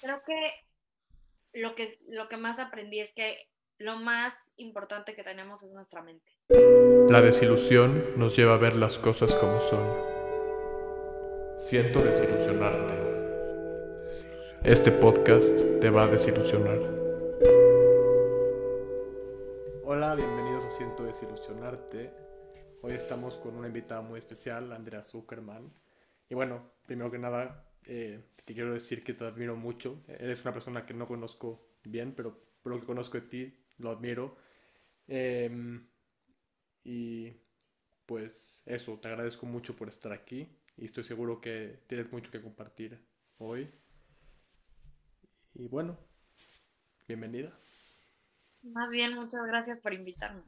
Creo que lo que, lo que más aprendí es que lo más importante que tenemos es nuestra mente. La desilusión nos lleva a ver las cosas como son. Siento desilusionarte. Este podcast te va a desilusionar. Hola, bienvenidos a Siento desilusionarte. Hoy estamos con una invitada muy especial, Andrea Zuckerman. Y bueno, primero que nada, eh, te quiero decir que te admiro mucho. Eres una persona que no conozco bien, pero por lo que conozco de ti, lo admiro. Em, y pues eso, te agradezco mucho por estar aquí y estoy seguro que tienes mucho que compartir hoy. Y bueno, bienvenida. Más bien, muchas gracias por invitarme.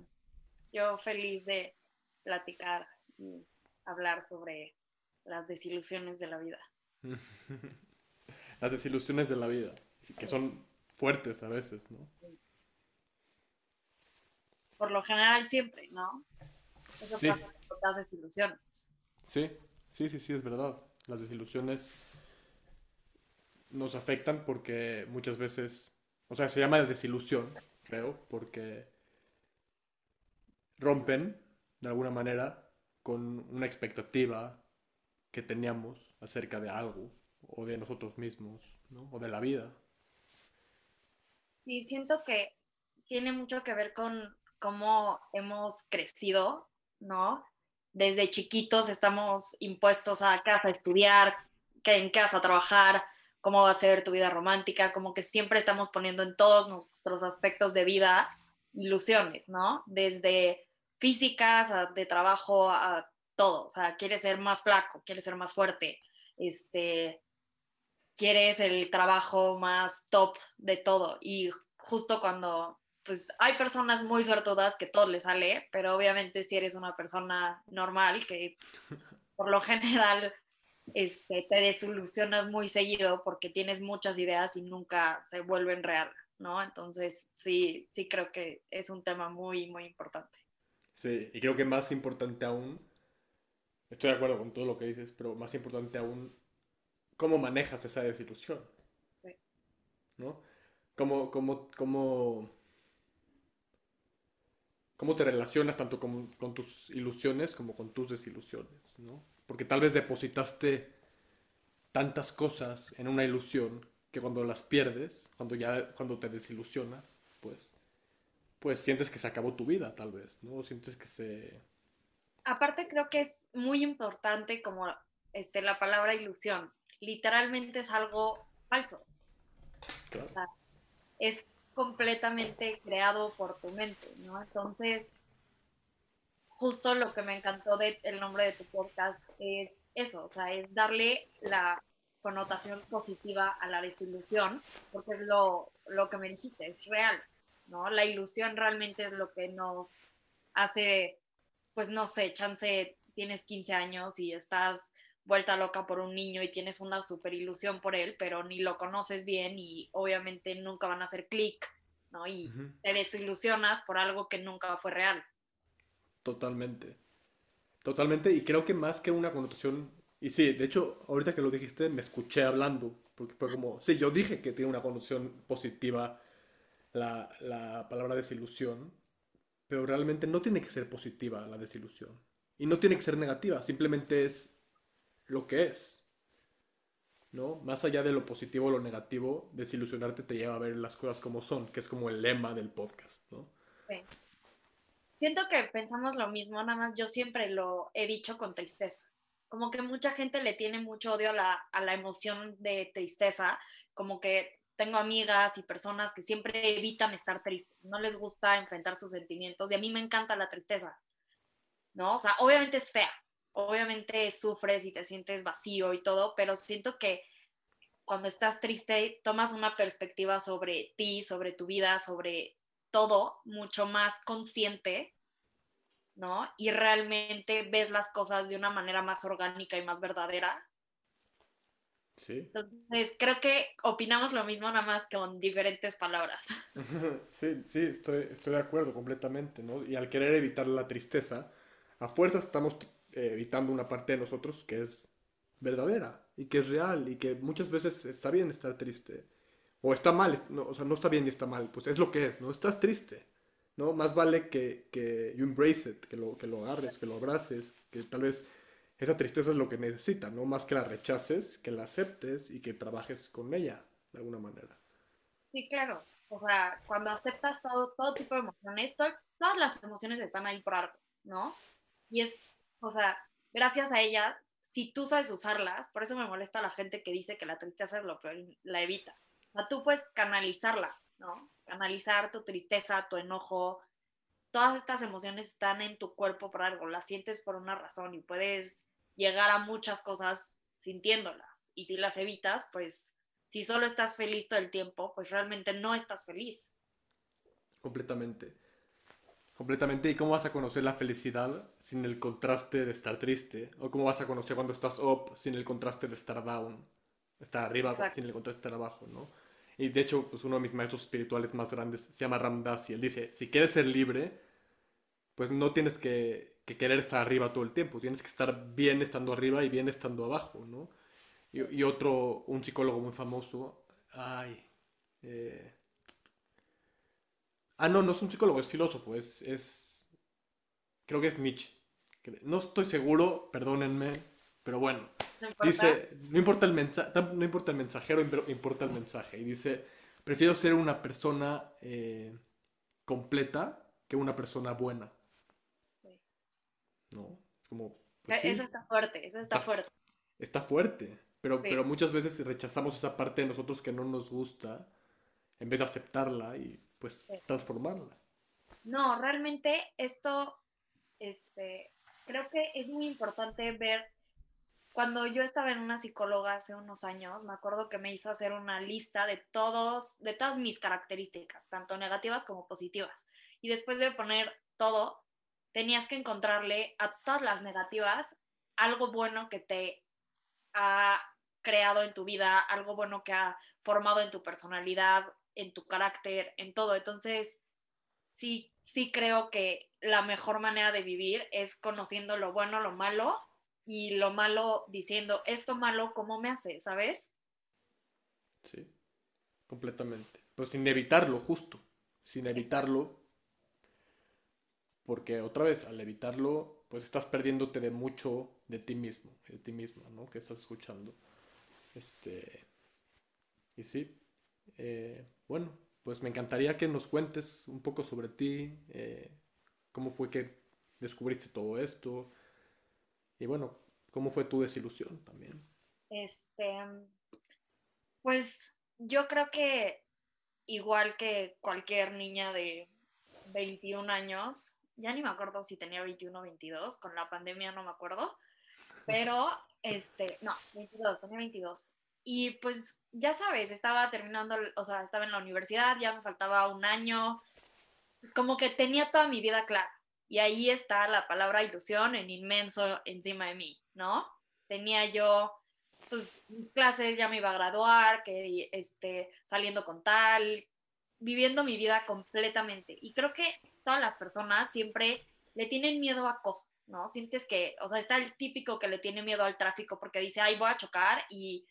Yo feliz de platicar y hablar sobre las desilusiones de la vida. las desilusiones de la vida, que son fuertes a veces, ¿no? Por lo general siempre, ¿no? Eso sí. pasa con las desilusiones. Sí, sí, sí, sí, es verdad. Las desilusiones nos afectan porque muchas veces, o sea, se llama desilusión, creo, porque rompen de alguna manera con una expectativa que teníamos acerca de algo o de nosotros mismos, ¿no? O de la vida. Sí, siento que tiene mucho que ver con cómo hemos crecido, ¿no? Desde chiquitos estamos impuestos a casa a estudiar, que en casa a trabajar, cómo va a ser tu vida romántica, como que siempre estamos poniendo en todos nuestros aspectos de vida ilusiones, ¿no? Desde físicas, de trabajo, a todo. O sea, quieres ser más flaco, quieres ser más fuerte, este, quieres el trabajo más top de todo. Y justo cuando, pues hay personas muy suertudas que todo les sale, pero obviamente si eres una persona normal, que por lo general este, te desilusionas muy seguido porque tienes muchas ideas y nunca se vuelven real, ¿no? Entonces, sí, sí creo que es un tema muy, muy importante. Sí, y creo que más importante aún, estoy de acuerdo con todo lo que dices, pero más importante aún cómo manejas esa desilusión. Sí. ¿No? Cómo, cómo, cómo, cómo te relacionas tanto con, con, tus ilusiones como con tus desilusiones, ¿no? Porque tal vez depositaste tantas cosas en una ilusión que cuando las pierdes, cuando ya cuando te desilusionas, pues pues sientes que se acabó tu vida, tal vez, ¿no? Sientes que se Aparte creo que es muy importante como este la palabra ilusión, literalmente es algo falso. es completamente creado por tu mente, ¿no? Entonces, justo lo que me encantó del nombre de tu podcast es eso, o sea, es darle la connotación positiva a la desilusión, porque es lo, lo que me dijiste, es real, ¿no? La ilusión realmente es lo que nos hace, pues no sé, chance, tienes 15 años y estás vuelta loca por un niño y tienes una super ilusión por él, pero ni lo conoces bien y obviamente nunca van a hacer clic, ¿no? Y te desilusionas por algo que nunca fue real. Totalmente. Totalmente, y creo que más que una connotación, y sí, de hecho, ahorita que lo dijiste, me escuché hablando, porque fue como, sí, yo dije que tiene una connotación positiva la, la palabra desilusión, pero realmente no tiene que ser positiva la desilusión. Y no tiene que ser negativa, simplemente es lo que es. ¿No? Más allá de lo positivo o lo negativo, desilusionarte te lleva a ver las cosas como son, que es como el lema del podcast, ¿no? Sí. Siento que pensamos lo mismo, nada más yo siempre lo he dicho con tristeza. Como que mucha gente le tiene mucho odio a la, a la emoción de tristeza, como que tengo amigas y personas que siempre evitan estar tristes, no les gusta enfrentar sus sentimientos y a mí me encanta la tristeza, ¿no? O sea, obviamente es fea, obviamente sufres y te sientes vacío y todo, pero siento que cuando estás triste tomas una perspectiva sobre ti, sobre tu vida, sobre todo mucho más consciente, ¿no? Y realmente ves las cosas de una manera más orgánica y más verdadera. Sí. Entonces, creo que opinamos lo mismo, nada más con diferentes palabras. Sí, sí, estoy, estoy de acuerdo completamente, ¿no? Y al querer evitar la tristeza, a fuerza estamos eh, evitando una parte de nosotros que es verdadera y que es real y que muchas veces está bien estar triste. O está mal, no, o sea, no está bien y está mal, pues es lo que es, ¿no? Estás triste, ¿no? Más vale que, que you embrace it, que lo, que lo agarres, que lo abraces, que tal vez esa tristeza es lo que necesita, ¿no? Más que la rechaces, que la aceptes y que trabajes con ella de alguna manera. Sí, claro. O sea, cuando aceptas todo, todo tipo de emociones, todas las emociones están ahí por algo, ¿no? Y es, o sea, gracias a ellas, si tú sabes usarlas, por eso me molesta la gente que dice que la tristeza es lo peor y la evita. O sea, tú puedes canalizarla, ¿no? Canalizar tu tristeza, tu enojo. Todas estas emociones están en tu cuerpo por algo, las sientes por una razón y puedes llegar a muchas cosas sintiéndolas. Y si las evitas, pues si solo estás feliz todo el tiempo, pues realmente no estás feliz. Completamente. Completamente. ¿Y cómo vas a conocer la felicidad sin el contraste de estar triste? ¿O cómo vas a conocer cuando estás up sin el contraste de estar down? Estar arriba sin el contraste de estar abajo, ¿no? Y de hecho, pues uno de mis maestros espirituales más grandes se llama Ramdas y él dice, si quieres ser libre, pues no tienes que, querer estar arriba todo el tiempo, tienes que estar bien estando arriba y bien estando abajo, ¿no? Y, otro, un psicólogo muy famoso, ay, eh, Ah, no, no es un psicólogo, es filósofo, es, es... Creo que es Nietzsche. No estoy seguro, perdónenme, pero bueno. dice, no importa, el no importa el mensajero, importa el mensaje. Y dice, prefiero ser una persona eh, completa que una persona buena. ¿No? Es como... Pues eso está fuerte, eso está, fuerte. Está fuerte, pero, pero muchas veces rechazamos esa parte de nosotros que no nos gusta en vez de aceptarla y pues transformarla. No, realmente esto, este, creo que es muy importante ver, cuando yo estaba en una psicóloga hace unos años, me acuerdo que me hizo hacer una lista de todos, de todas mis características, tanto negativas como positivas. Y después de poner todo, tenías que encontrarle a todas las negativas algo bueno que te ha creado en tu vida, algo bueno que ha formado en tu personalidad, en tu carácter, en todo. Entonces, sí, sí creo que la mejor manera de vivir es conociendo lo bueno, lo malo y lo malo diciendo, esto malo, ¿cómo me hace? ¿Sabes? Sí, completamente. Pues sin evitarlo, justo. Sin evitarlo. Porque otra vez, al evitarlo, pues estás perdiéndote de mucho de ti mismo, de ti misma, ¿no? Que estás escuchando. Este. Y sí, eh, bueno, pues me encantaría que nos cuentes un poco sobre ti, eh, cómo fue que descubriste todo esto y bueno, cómo fue tu desilusión también. Este, pues yo creo que igual que cualquier niña de 21 años, ya ni me acuerdo si tenía 21 o 22, con la pandemia no me acuerdo, pero este, no, 22, tenía 22. Y pues ya sabes, estaba terminando, o sea, estaba en la universidad, ya me faltaba un año, pues como que tenía toda mi vida clara. Y ahí está la palabra ilusión en inmenso encima de mí, ¿no? Tenía yo, pues, clases, ya me iba a graduar, que este, saliendo con tal, viviendo mi vida completamente. Y creo que todas las personas siempre le tienen miedo a cosas, ¿no? Sientes que, o sea, está el típico que le tiene miedo al tráfico porque dice, ay, voy a chocar y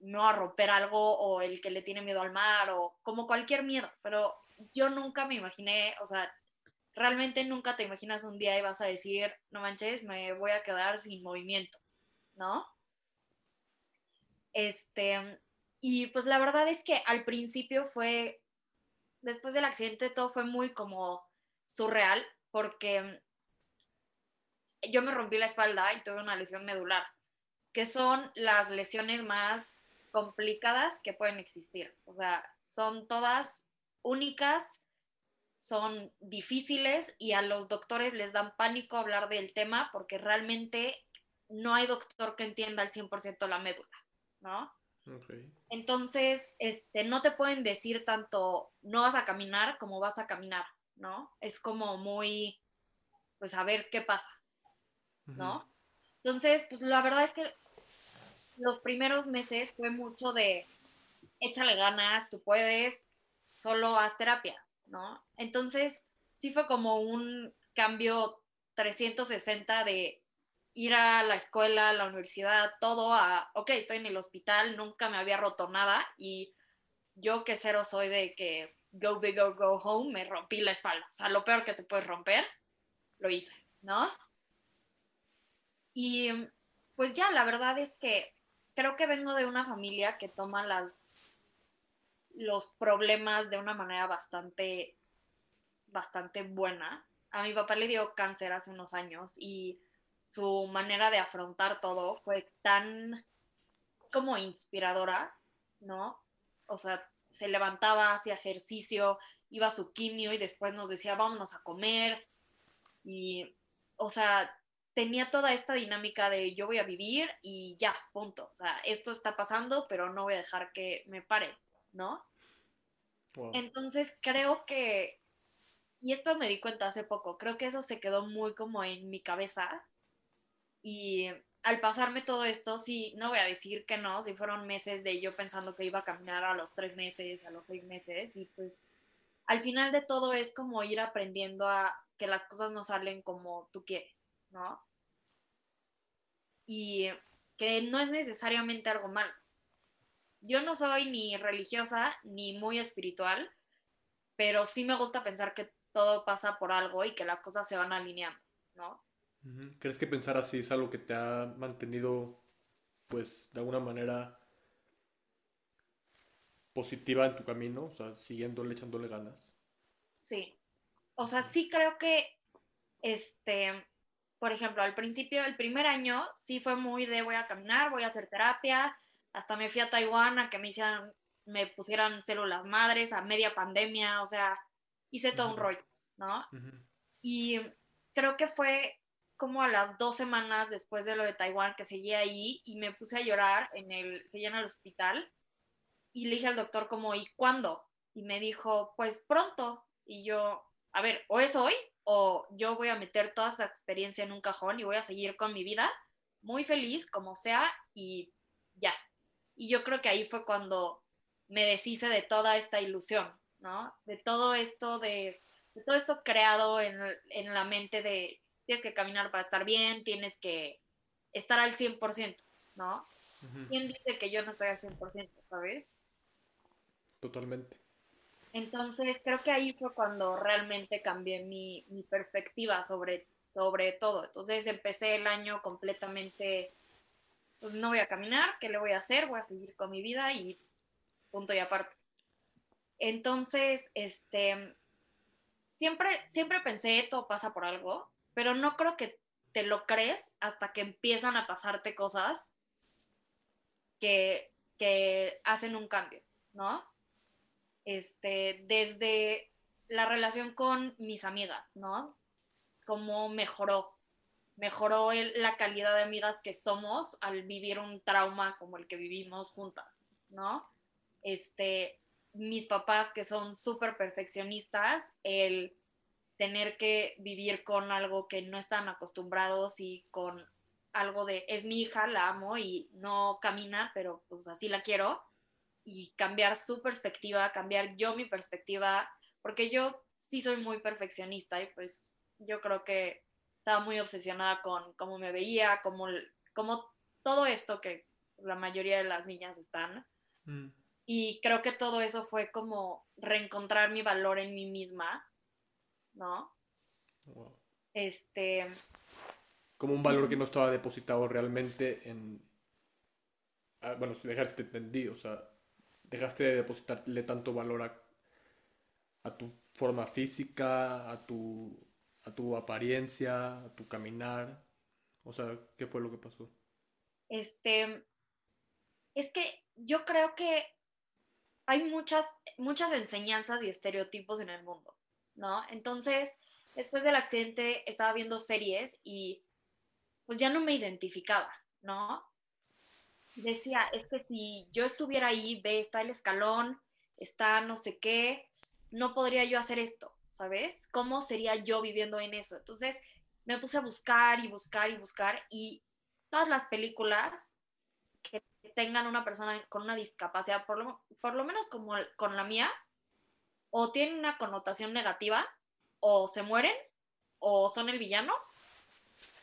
no a romper algo o el que le tiene miedo al mar o como cualquier miedo, pero yo nunca me imaginé, o sea, realmente nunca te imaginas un día y vas a decir, no manches, me voy a quedar sin movimiento, ¿no? Este, y pues la verdad es que al principio fue, después del accidente todo fue muy como surreal porque yo me rompí la espalda y tuve una lesión medular, que son las lesiones más complicadas que pueden existir. O sea, son todas únicas, son difíciles y a los doctores les dan pánico hablar del tema porque realmente no hay doctor que entienda al 100% la médula, ¿no? Entonces, este, no te pueden decir tanto no vas a caminar como vas a caminar, ¿no? Es como muy, pues a ver qué pasa, ¿no? Entonces, pues la verdad es que los primeros meses fue mucho de échale ganas, tú puedes, solo haz terapia, ¿no? Entonces, sí fue como un cambio 360 de ir a la escuela, a la universidad, todo a, ok, estoy en el hospital, nunca me había roto nada y yo que cero soy de que go big or go home, me rompí la espalda. O sea, lo peor que te puedes romper, lo hice, ¿no? Y pues ya, la verdad es que creo que vengo de una familia que toma las los problemas de una manera bastante bastante buena. A mi papá le dio cáncer hace unos años y su manera de afrontar todo fue tan como inspiradora, ¿no? O sea, se levantaba, hacía ejercicio, iba a su quimio y después nos decía, vámonos a comer. Y, o sea, tenía toda esta dinámica de yo voy a vivir y ya, punto. O sea, esto está pasando, pero no voy a dejar que me pare, ¿no? Entonces creo que, y esto me di cuenta hace poco, creo que eso se quedó muy como en mi cabeza y al pasarme todo esto, sí, no voy a decir que no, si fueron meses de yo pensando que iba a caminar a los tres meses, a los seis meses, y pues al final de todo es como ir aprendiendo a que las cosas no salen como tú quieres, ¿no? Y que no es necesariamente algo malo. Yo no soy ni religiosa ni muy espiritual, pero sí me gusta pensar que todo pasa por algo y que las cosas se van alineando, ¿no? ¿Crees que pensar así es algo que te ha mantenido, pues, de alguna manera positiva en tu camino? O sea, siguiéndole, echándole ganas. Sí. O sea, sí creo que, este, por ejemplo, al principio, el primer año, sí fue muy de voy a caminar, voy a hacer terapia. Hasta me fui a Taiwán a que me hicieran, me pusieran células madres a media pandemia. O sea, hice todo un rollo, ¿no? Y creo que fue como a las dos semanas después de lo de Taiwán que seguía ahí y me puse a llorar en el, seguía en el hospital y le dije al doctor como, ¿y cuándo? Y me dijo, pues pronto. Y yo, a ver, o es hoy o yo voy a meter toda esa experiencia en un cajón y voy a seguir con mi vida muy feliz como sea y ya. Y yo creo que ahí fue cuando me deshice de toda esta ilusión, ¿no? De todo esto, de, todo esto creado en, en la mente de tienes que caminar para estar bien, tienes que estar al 100%, ¿no? ¿Quién dice que yo no estoy al 100%, sabes? Totalmente. Entonces, creo que ahí fue cuando realmente cambié mi, mi perspectiva sobre, sobre todo. Entonces, empecé el año completamente, pues no voy a caminar, ¿qué le voy a hacer? Voy a seguir con mi vida y punto y aparte. Entonces, este, siempre, siempre pensé, todo pasa por algo, pero no creo que te lo crees hasta que empiezan a pasarte cosas que, hacen un cambio, ¿no? Este, desde la relación con mis amigas, ¿no? Cómo mejoró, mejoró la calidad de amigas que somos al vivir un trauma como el que vivimos juntas, ¿no? Este, mis papás que son súper perfeccionistas, el tener que vivir con algo que no están acostumbrados y con algo de es mi hija, la amo y no camina, pero pues así la quiero y cambiar su perspectiva, cambiar yo mi perspectiva, porque yo sí soy muy perfeccionista y pues yo creo que estaba muy obsesionada con cómo me veía, cómo, cómo todo esto que la mayoría de las niñas están. Mm. Y creo que todo eso fue como reencontrar mi valor en mí misma ¿no? Este. Como un valor que no estaba depositado realmente en. Ah, bueno, si dejaste entendí, o sea, dejaste de depositarle tanto valor a, a tu forma física, a tu, a tu apariencia, a tu caminar. O sea, ¿qué fue lo que pasó? Este. Es que yo creo que hay muchas, muchas enseñanzas y estereotipos en el mundo. ¿No? Entonces, después del accidente estaba viendo series y pues ya no me identificaba, ¿no? Decía, es que si yo estuviera ahí, ve, está el escalón, está no sé qué, no podría yo hacer esto, ¿sabes? ¿Cómo sería yo viviendo en eso? Entonces, me puse a buscar y buscar y buscar y todas las películas que tengan una persona con una discapacidad, por lo, por lo menos como con la mía, o tienen una connotación negativa, o se mueren, o son el villano,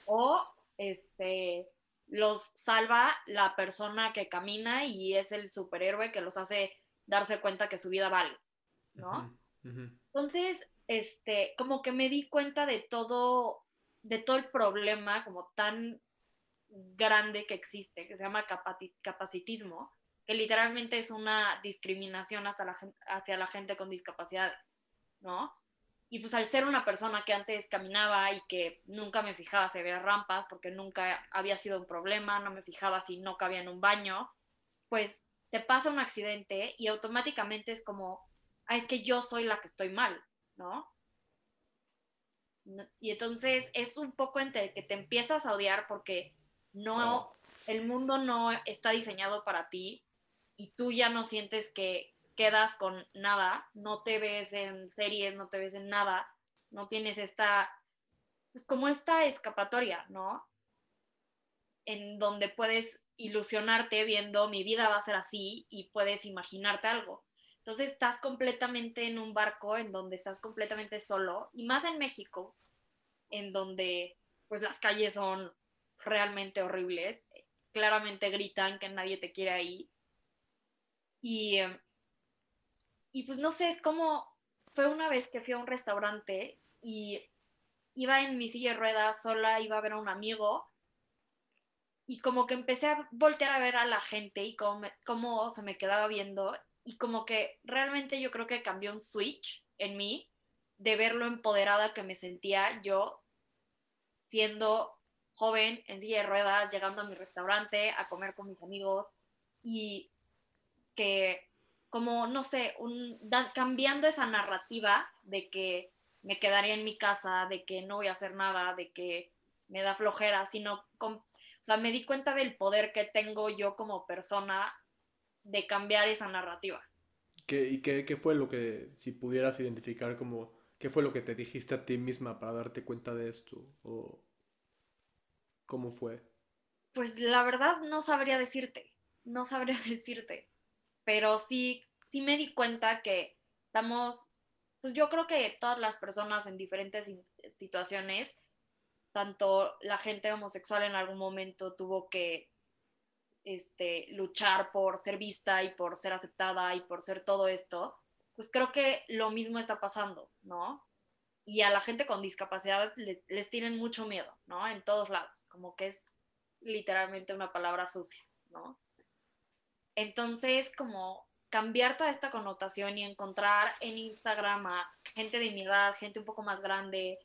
o este, los salva la persona que camina y es el superhéroe que los hace darse cuenta que su vida vale, ¿no? Entonces, este, como que me di cuenta de todo, de todo el problema como tan grande que existe, que se llama capacitismo, que literalmente es una discriminación hasta la, hacia la gente con discapacidades, ¿no? Y pues al ser una persona que antes caminaba y que nunca me fijaba si había rampas, porque nunca había sido un problema, no me fijaba si no cabía en un baño, pues te pasa un accidente y automáticamente es como, ah, es que yo soy la que estoy mal, ¿no? Y entonces es un poco entre que te empiezas a odiar porque no, el mundo no está diseñado para ti y tú ya no sientes que quedas con nada, no te ves en series, no te ves en nada, no tienes esta, pues como esta escapatoria, ¿no? En donde puedes ilusionarte viendo mi vida va a ser así y puedes imaginarte algo. Entonces estás completamente en un barco en donde estás completamente solo y más en México, en donde pues las calles son realmente horribles, claramente gritan que nadie te quiere ahí. Y, y pues no sé, es como, fue una vez que fui a un restaurante y iba en mi silla de ruedas sola, iba a ver a un amigo y como que empecé a voltear a ver a la gente y cómo, cómo se me quedaba viendo y como que realmente yo creo que cambió un switch en mí de ver lo empoderada que me sentía yo siendo joven, en silla de ruedas, llegando a mi restaurante a comer con mis amigos y que como, no sé, un, cambiando esa narrativa de que me quedaría en mi casa, de que no voy a hacer nada, de que me da flojera, sino, o sea, me di cuenta del poder que tengo yo como persona de cambiar esa narrativa. ¿Qué, ¿Y qué, qué, fue lo que, si pudieras identificar como, qué fue lo que te dijiste a ti misma para darte cuenta de esto? O, ¿Cómo fue? Pues la verdad no sabría decirte, no sabría decirte, pero sí, sí me di cuenta que estamos, pues yo creo que todas las personas en diferentes situaciones, tanto la gente homosexual en algún momento tuvo que este, luchar por ser vista y por ser aceptada y por ser todo esto, pues creo que lo mismo está pasando, ¿no? y a la gente con discapacidad les tienen mucho miedo, ¿no? En todos lados, como que es literalmente una palabra sucia, ¿no? Entonces, como cambiar toda esta connotación y encontrar en Instagram a gente de mi edad, gente un poco más grande,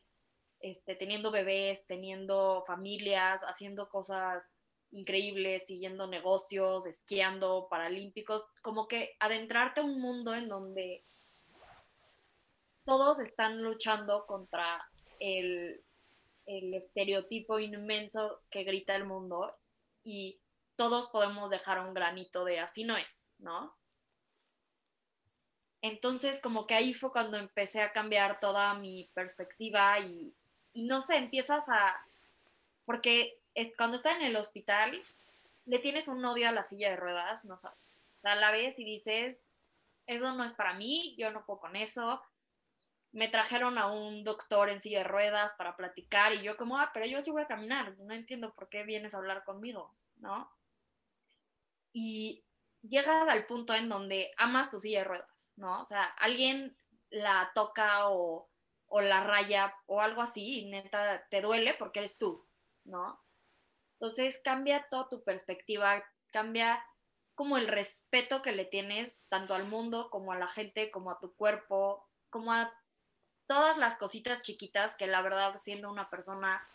este, teniendo bebés, teniendo familias, haciendo cosas increíbles, siguiendo negocios, esquiando, paralímpicos, como que adentrarte a un mundo en donde todos están luchando contra el, estereotipo inmenso que grita el mundo y todos podemos dejar un granito de así no es, ¿no? Entonces, como que ahí fue cuando empecé a cambiar toda mi perspectiva y, no sé, empiezas a... Porque cuando estás en el hospital, le tienes un odio a la silla de ruedas, no sabes. a la vez y dices, eso no es para mí, yo no puedo con eso, me trajeron a un doctor en silla de ruedas para platicar y yo como, ah, pero yo sí voy a caminar, no entiendo por qué vienes a hablar conmigo, ¿no? Y llegas al punto en donde amas tu silla de ruedas, ¿no? O sea, alguien la toca o, o la raya o algo así y neta te duele porque eres tú, ¿no? Entonces cambia toda tu perspectiva, cambia como el respeto que le tienes tanto al mundo como a la gente, como a tu cuerpo, como a todas las cositas chiquitas que la verdad siendo una persona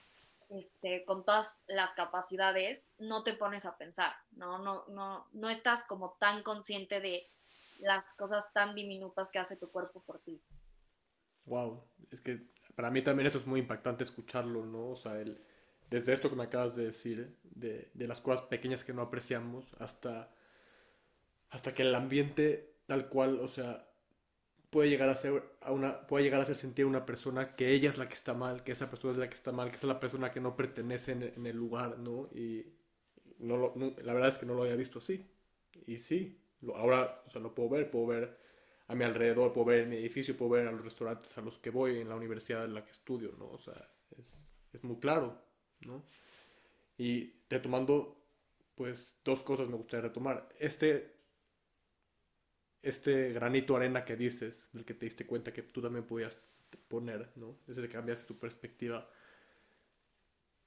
este, con todas las capacidades no te pones a pensar, ¿no? No, no, no estás como tan consciente de las cosas tan diminutas que hace tu cuerpo por ti. Wow, es que para mí también esto es muy impactante escucharlo, ¿no? O sea, el, desde esto que me acabas de decir, de, de las cosas pequeñas que no apreciamos, hasta, hasta que el ambiente tal cual, o sea, puede llegar a ser a una puede llegar a hacer sentir a una persona que ella es la que está mal, que esa persona es la que está mal, que esa es la persona que no pertenece en, el lugar, ¿no? Y no, la verdad es que no lo había visto así. Y sí, ahora, o sea, lo puedo ver, puedo ver a mi alrededor, puedo ver mi edificio, puedo ver a los restaurantes a los que voy, en la universidad en la que estudio, ¿no? O sea, es, es muy claro, ¿no? Y retomando, pues dos cosas me gustaría retomar. Este, este granito de arena que dices, del que te diste cuenta que tú también podías poner, ¿no? Desde que cambiaste tu perspectiva,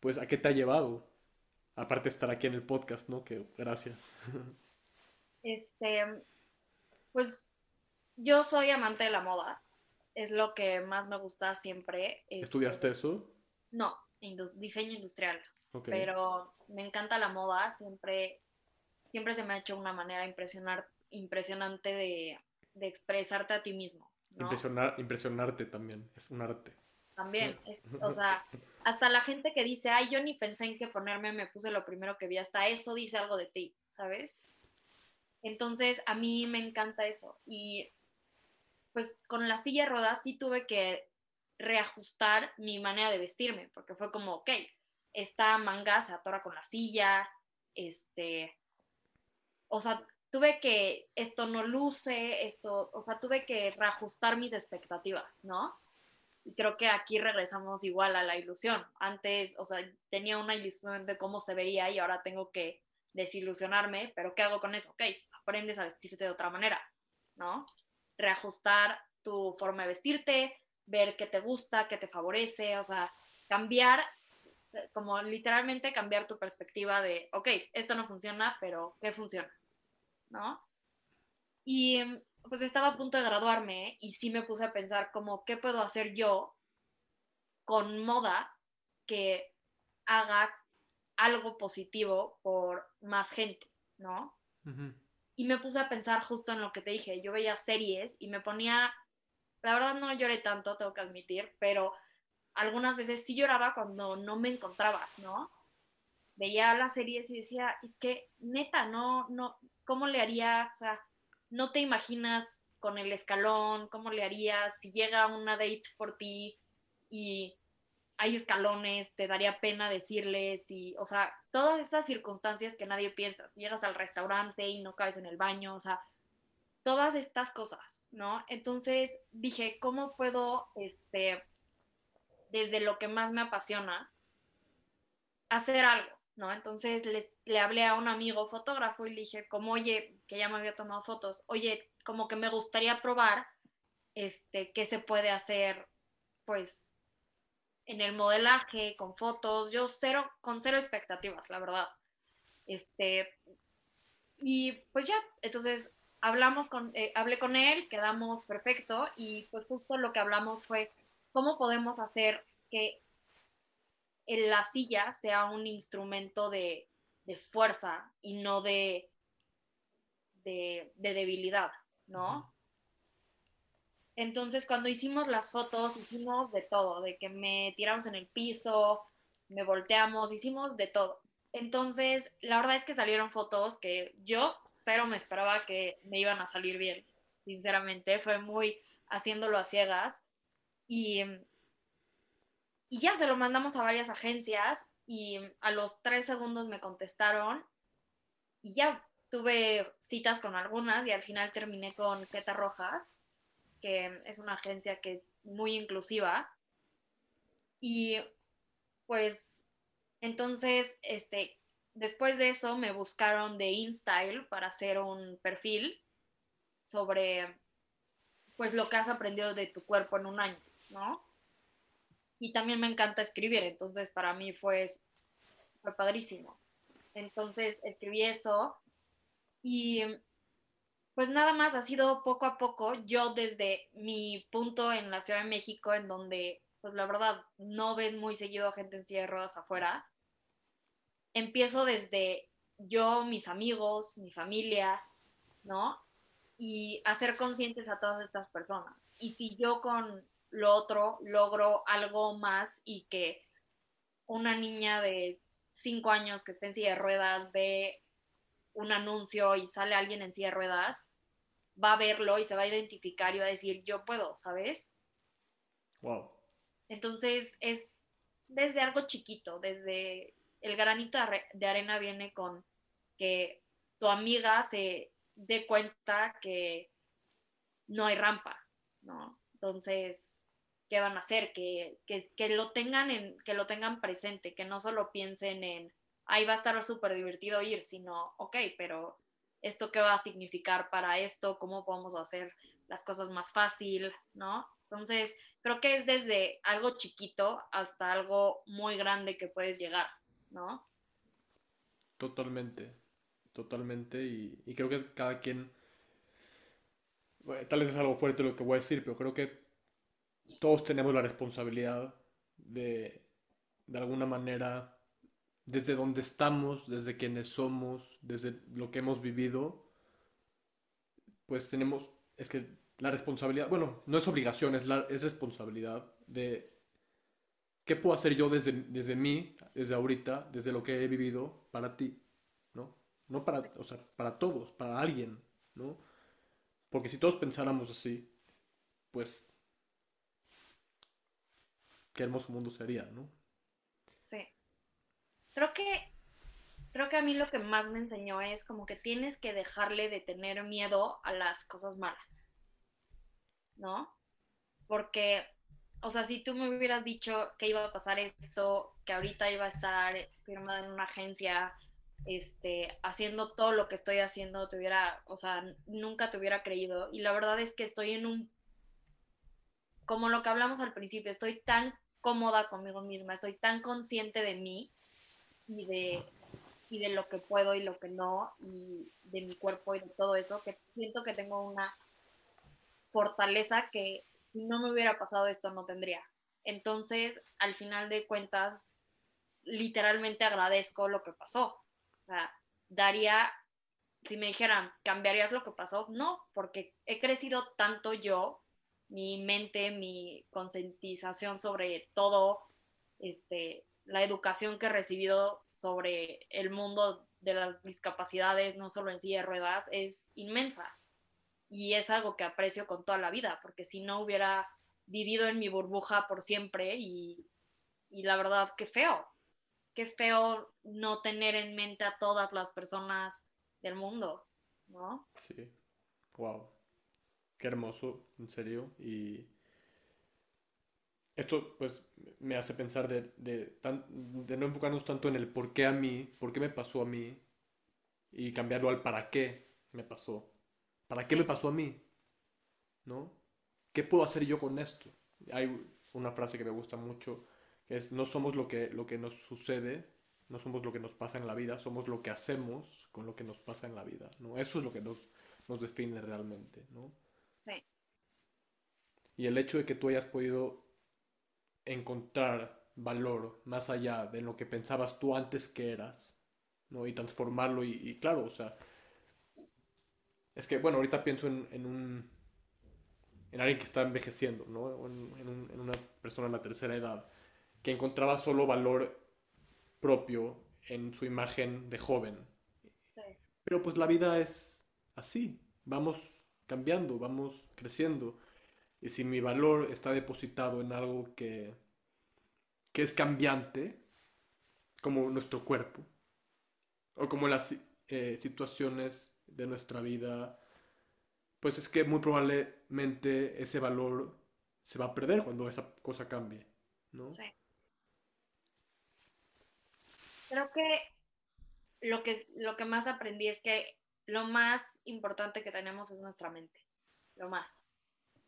pues ¿a qué te ha llevado? Aparte de estar aquí en el podcast, ¿no? Que gracias. Este, pues yo soy amante de la moda. Es lo que más me gusta siempre. Este, ¿Estudiaste eso? No, diseño industrial. Pero me encanta la moda. Siempre, siempre se me ha hecho una manera impresionar, impresionante de, de expresarte a ti mismo. Impresionar, impresionarte también, es un arte. También, o sea, hasta la gente que dice, ay, yo ni pensé en qué ponerme, me puse lo primero que vi, hasta eso dice algo de ti, ¿sabes? Entonces, a mí me encanta eso. Y pues con la silla de ruedas sí tuve que reajustar mi manera de vestirme, porque fue como, ok, esta manga se atora con la silla, este, o sea, tuve que, esto no luce, esto, o sea, tuve que reajustar mis expectativas, ¿no? Y creo que aquí regresamos igual a la ilusión. Antes, o sea, tenía una ilusión de cómo se vería y ahora tengo que desilusionarme, pero ¿qué hago con eso? Ok, aprendes a vestirte de otra manera, ¿no? Reajustar tu forma de vestirte, ver qué te gusta, qué te favorece, o sea, cambiar, como literalmente cambiar tu perspectiva de, ok, esto no funciona, pero ¿qué funciona? ¿No? Y pues estaba a punto de graduarme y sí me puse a pensar como, ¿qué puedo hacer yo con moda que haga algo positivo por más gente, ¿no? Y me puse a pensar justo en lo que te dije, yo veía series y me ponía, la verdad no lloré tanto, tengo que admitir, pero algunas veces sí lloraba cuando no me encontraba, ¿no? Veía las series y decía, es que neta, no, no, ¿cómo le haría? O sea, no te imaginas con el escalón, ¿cómo le harías? Si llega una date por ti y hay escalones, te daría pena decirles y, o sea, todas esas circunstancias que nadie piensa. Si llegas al restaurante y no caes en el baño, o sea, todas estas cosas, ¿no? Entonces dije, ¿cómo puedo, este, desde lo que más me apasiona, hacer algo? ¿No? Entonces le, le, hablé a un amigo fotógrafo y le dije, como, oye, que ya me había tomado fotos, oye, como que me gustaría probar, este, qué se puede hacer, pues, en el modelaje, con fotos, yo cero, con cero expectativas, la verdad. Este, y pues ya, entonces hablamos con, eh, hablé con él, quedamos perfecto y pues justo lo que hablamos fue cómo podemos hacer que la silla sea un instrumento de, fuerza y no de, de, debilidad, ¿no? Entonces, cuando hicimos las fotos, hicimos de todo, de que me tiramos en el piso, me volteamos, hicimos de todo. Entonces, la verdad es que salieron fotos que yo cero me esperaba que me iban a salir bien, sinceramente, fue muy haciéndolo a ciegas. Y y ya se lo mandamos a varias agencias y a los tres segundos me contestaron y ya tuve citas con algunas y al final terminé con Queta Rojas, que es una agencia que es muy inclusiva. Y pues entonces, este, después de eso me buscaron de InStyle para hacer un perfil sobre pues lo que has aprendido de tu cuerpo en un año, ¿no? Y también me encanta escribir, entonces para mí fue, fue padrísimo. Entonces escribí eso y pues nada más ha sido poco a poco, yo desde mi punto en la Ciudad de México, en donde pues la verdad no ves muy seguido gente en silla de ruedas afuera, empiezo desde yo, mis amigos, mi familia, ¿no? Y hacer conscientes a todas estas personas. Y si yo con lo otro logro algo más y que una niña de cinco años que esté en silla de ruedas ve un anuncio y sale alguien en silla de ruedas, va a verlo y se va a identificar y va a decir, yo puedo, ¿sabes? Wow. Entonces es desde algo chiquito, desde el granito de arena viene con que tu amiga se dé cuenta que no hay rampa, ¿no? Entonces, ¿qué van a hacer? Que, lo tengan en, que lo tengan presente, que no solo piensen en, ahí va a estar súper divertido ir, sino, ok, pero esto qué va a significar para esto, cómo podemos hacer las cosas más fácil, ¿no? Entonces, creo que es desde algo chiquito hasta algo muy grande que puedes llegar, ¿no? Totalmente, totalmente. Y, y creo que cada quien, tal vez es algo fuerte lo que voy a decir, pero creo que todos tenemos la responsabilidad de, de alguna manera, desde donde estamos, desde quienes somos, desde lo que hemos vivido, pues tenemos, es que la responsabilidad, bueno, no es obligación, es, la, es responsabilidad de qué puedo hacer yo desde, desde mí, desde ahorita, desde lo que he vivido para ti, ¿no? No para, o sea, para todos, para alguien, ¿no? Porque si todos pensáramos así, pues qué hermoso mundo sería, ¿no? Sí. Creo que, creo que a mí lo que más me enseñó es como que tienes que dejarle de tener miedo a las cosas malas, ¿no? Porque, o sea, si tú me hubieras dicho que iba a pasar esto, que ahorita iba a estar firmada en una agencia, este, haciendo todo lo que estoy haciendo, te hubiera, o sea, nunca te hubiera creído. Y la verdad es que estoy en un, como lo que hablamos al principio, estoy tan cómoda conmigo misma, estoy tan consciente de mí y de, y de lo que puedo y lo que no, y de mi cuerpo y de todo eso, que siento que tengo una fortaleza que si no me hubiera pasado esto no tendría. Entonces, al final de cuentas, literalmente agradezco lo que pasó. Sea, daría, si me dijeran, ¿cambiarías lo que pasó? No, porque he crecido tanto yo mi mente, mi concientización sobre todo, este, la educación que he recibido sobre el mundo de las discapacidades, no solo en silla de ruedas, es inmensa. Y es algo que aprecio con toda la vida, porque si no hubiera vivido en mi burbuja por siempre y, y la verdad, qué feo, qué feo no tener en mente a todas las personas del mundo, ¿no? Sí, wow. Qué hermoso, en serio. Y esto pues me hace pensar de, de, de, no enfocarnos tanto en el por qué a mí, por qué me pasó a mí, y cambiarlo al para qué me pasó. ¿Para qué me pasó a mí? ¿No? ¿Qué puedo hacer yo con esto? Hay una frase que me gusta mucho, es, no somos lo que, lo que nos sucede, no somos lo que nos pasa en la vida, somos lo que hacemos con lo que nos pasa en la vida, ¿no? Eso es lo que nos, nos define realmente, ¿no? Sí. Y el hecho de que tú hayas podido encontrar valor más allá de lo que pensabas tú antes que eras, ¿no? Y transformarlo y, claro, o sea, es que, bueno, ahorita pienso en, en un, en alguien que está envejeciendo, ¿no? En, en, una persona en la tercera edad, que encontraba solo valor propio en su imagen de joven. Sí. Pero pues la vida es así, vamos cambiando, vamos creciendo. Y si mi valor está depositado en algo que, que es cambiante, como nuestro cuerpo, o como las eh, situaciones de nuestra vida, pues es que muy probablemente ese valor se va a perder cuando esa cosa cambie, ¿no? Sí. Creo que lo que, lo que más aprendí es que lo más importante que tenemos es nuestra mente, lo más.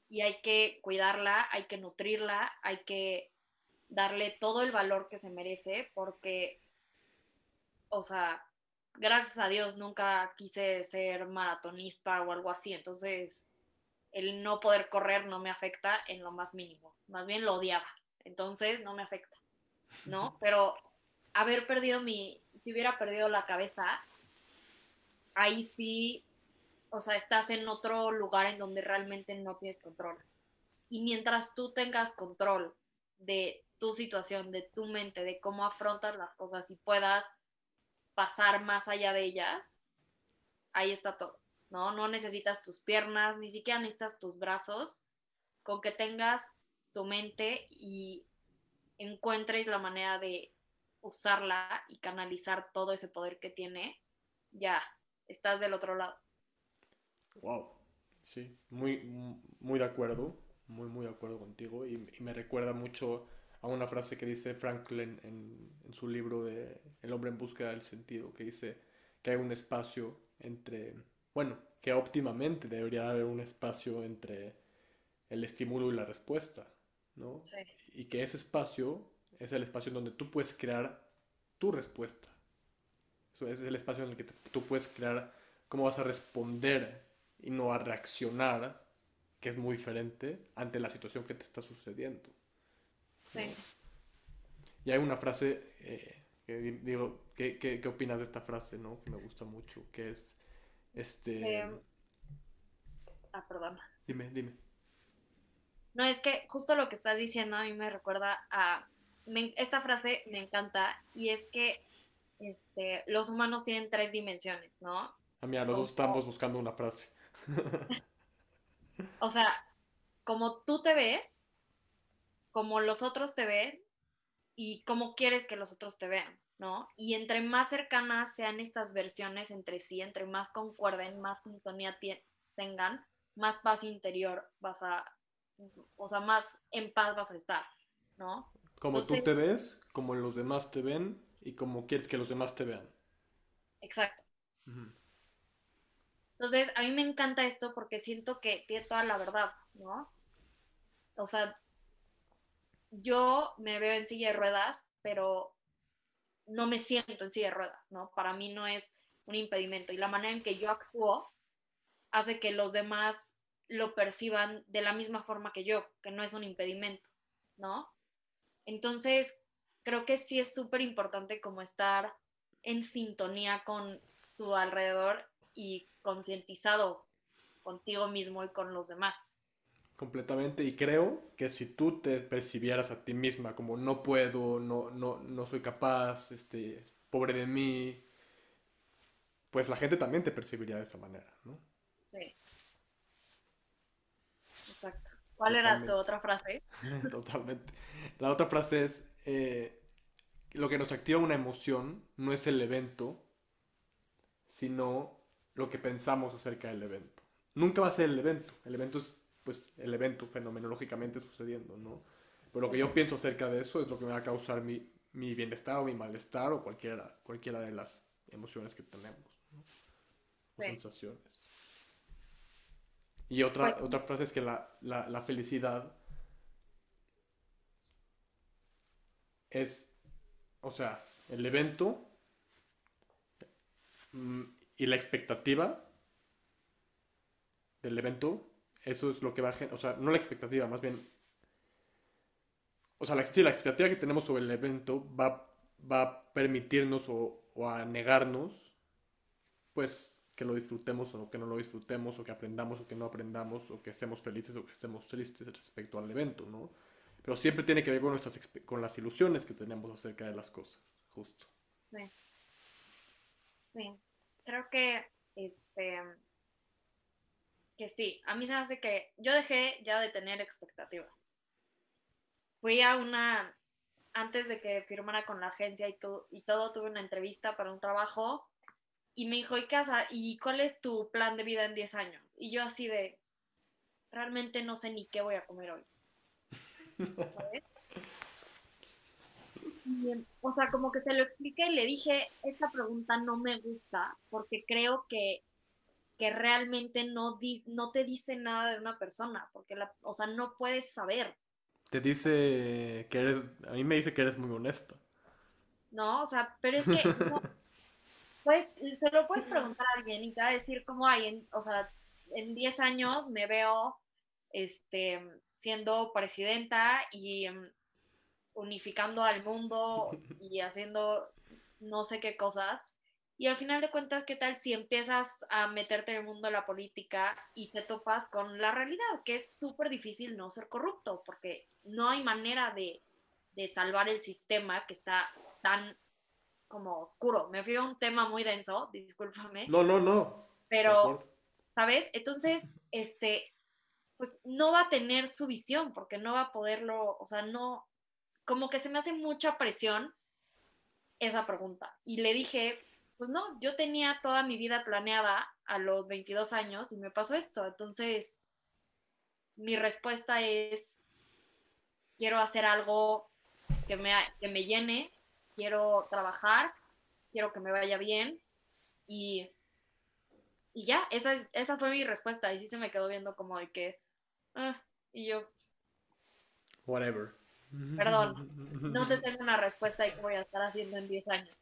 Y hay que cuidarla, hay que nutrirla, hay que darle todo el valor que se merece, porque, o sea, gracias a Dios nunca quise ser maratonista o algo así, entonces el no poder correr no me afecta en lo más mínimo, más bien lo odiaba, entonces no me afecta, ¿no? Pero haber perdido mi, si hubiera perdido la cabeza, ahí sí, o sea, estás en otro lugar en donde realmente no tienes control. Y mientras tú tengas control de tu situación, de tu mente, de cómo afrontas las cosas y puedas pasar más allá de ellas, ahí está todo, ¿no? No necesitas tus piernas, ni siquiera necesitas tus brazos, con que tengas tu mente y encuentres la manera de usarla y canalizar todo ese poder que tiene, ya, estás del otro lado. Wow, sí, muy, muy de acuerdo, muy, muy de acuerdo contigo y, me recuerda mucho a una frase que dice Franklin en, en su libro de El hombre en busca del sentido, que dice que hay un espacio entre, bueno, que óptimamente debería haber un espacio entre el estímulo y la respuesta, ¿no? Sí. Y que ese espacio es el espacio en donde tú puedes crear tu respuesta. Eso es el espacio en el que te- tú puedes crear cómo vas a responder y no a reaccionar, que es muy diferente ante la situación que te está sucediendo. Sí. Y hay una frase eh, que di- digo, ¿qué, qué, qué opinas de esta frase, no? Que me gusta mucho, que es, este, Em, ah, perdón. dime, dime. No, es que justo lo que estás diciendo a mí me recuerda a... me- esta frase me encanta y es que este, los humanos tienen tres dimensiones, ¿no? Ah, mira, los dos estamos buscando una frase. O sea, como tú te ves, como los otros te ven y cómo quieres que los otros te vean, ¿no? Y entre más cercanas sean estas versiones entre sí, entre más concuerden, más sintonía tengan, más paz interior vas a, o sea, más en paz vas a estar, ¿no? Como tú te ves, como los demás te ven y como quieres que los demás te vean. Exacto. Entonces, a mí me encanta esto porque siento que tiene toda la verdad, ¿no? O sea, yo me veo en silla de ruedas, pero no me siento en silla de ruedas, ¿no? Para mí no es un impedimento. Y la manera en que yo actúo hace que los demás lo perciban de la misma forma que yo, que no es un impedimento, ¿no? Entonces, creo que sí es súper importante como estar en sintonía con tu alrededor y concientizado contigo mismo y con los demás. Completamente. Y creo que si tú te percibieras a ti misma como no puedo, no, no, no soy capaz, este, pobre de mí, pues la gente también te percibiría de esa manera, ¿no? Sí. ¿Cuál era tu otra frase? Totalmente. La otra frase es, eh, lo que nos activa una emoción no es el evento, sino lo que pensamos acerca del evento. Nunca va a ser el evento. El evento es, pues, el evento fenomenológicamente sucediendo, ¿no? Pero lo que yo pienso acerca de eso es lo que me va a causar mi, mi bienestar o mi malestar o cualquiera, cualquiera de las emociones que tenemos, ¿no? Sí. sensaciones. Y otra, Pues- otra frase es que la, la, la felicidad es, o sea, el evento mm, y la expectativa del evento, eso es lo que va a, gen- o sea, no la expectativa, más bien, o sea, la, sí, la expectativa que tenemos sobre el evento va, va a permitirnos o, o a negarnos, pues, que lo disfrutemos o que no lo disfrutemos, o que aprendamos o que no aprendamos, o que seamos felices o que estemos tristes respecto al evento, ¿no? Pero siempre tiene que ver con nuestras, con las ilusiones que tenemos acerca de las cosas, justo. Sí. Sí. Creo que este que sí, a mí se me hace que yo dejé ya de tener expectativas. Fui a una antes de que firmara con la agencia y, to- y todo, tuve una entrevista para un trabajo y me dijo, ¿y casa? ¿Y cuál es tu plan de vida en 10 años? Y yo así de, realmente no sé ni qué voy a comer hoy. ¿sabes? Y, o sea, como que se lo expliqué y le dije, esta pregunta no me gusta porque creo que, que realmente no, di- no te dice nada de una persona, porque, la, o sea, no puedes saber, Te dice que eres, a mí me dice que eres muy honesta. ¿no? O sea, pero es que no, pues, se lo puedes preguntar a alguien y te va a decir como, ay, en- o sea, en 10 años me veo este, siendo presidenta y em, unificando al mundo y haciendo no sé qué cosas. Y al final de cuentas, ¿qué tal si empiezas a meterte en el mundo de la política y te topas con la realidad? Que es súper difícil no ser corrupto, porque no hay manera de, de salvar el sistema que está tan como oscuro. Me fui a un tema muy denso, discúlpame, No, no, no. pero. ¿sabes? Entonces, este, pues no va a tener su visión, porque no va a poderlo, o sea, no, como que se me hace mucha presión esa pregunta. Y le dije, pues no, yo tenía toda mi vida planeada a los 22 años y me pasó esto. Entonces, mi respuesta es, quiero hacer algo que me, que me llene, quiero trabajar, quiero que me vaya bien y, y ya, esa, esa fue mi respuesta y sí se me quedó viendo como de que, ah, y yo, Whatever. perdón, no te tengo una respuesta de qué voy a estar haciendo en 10 años.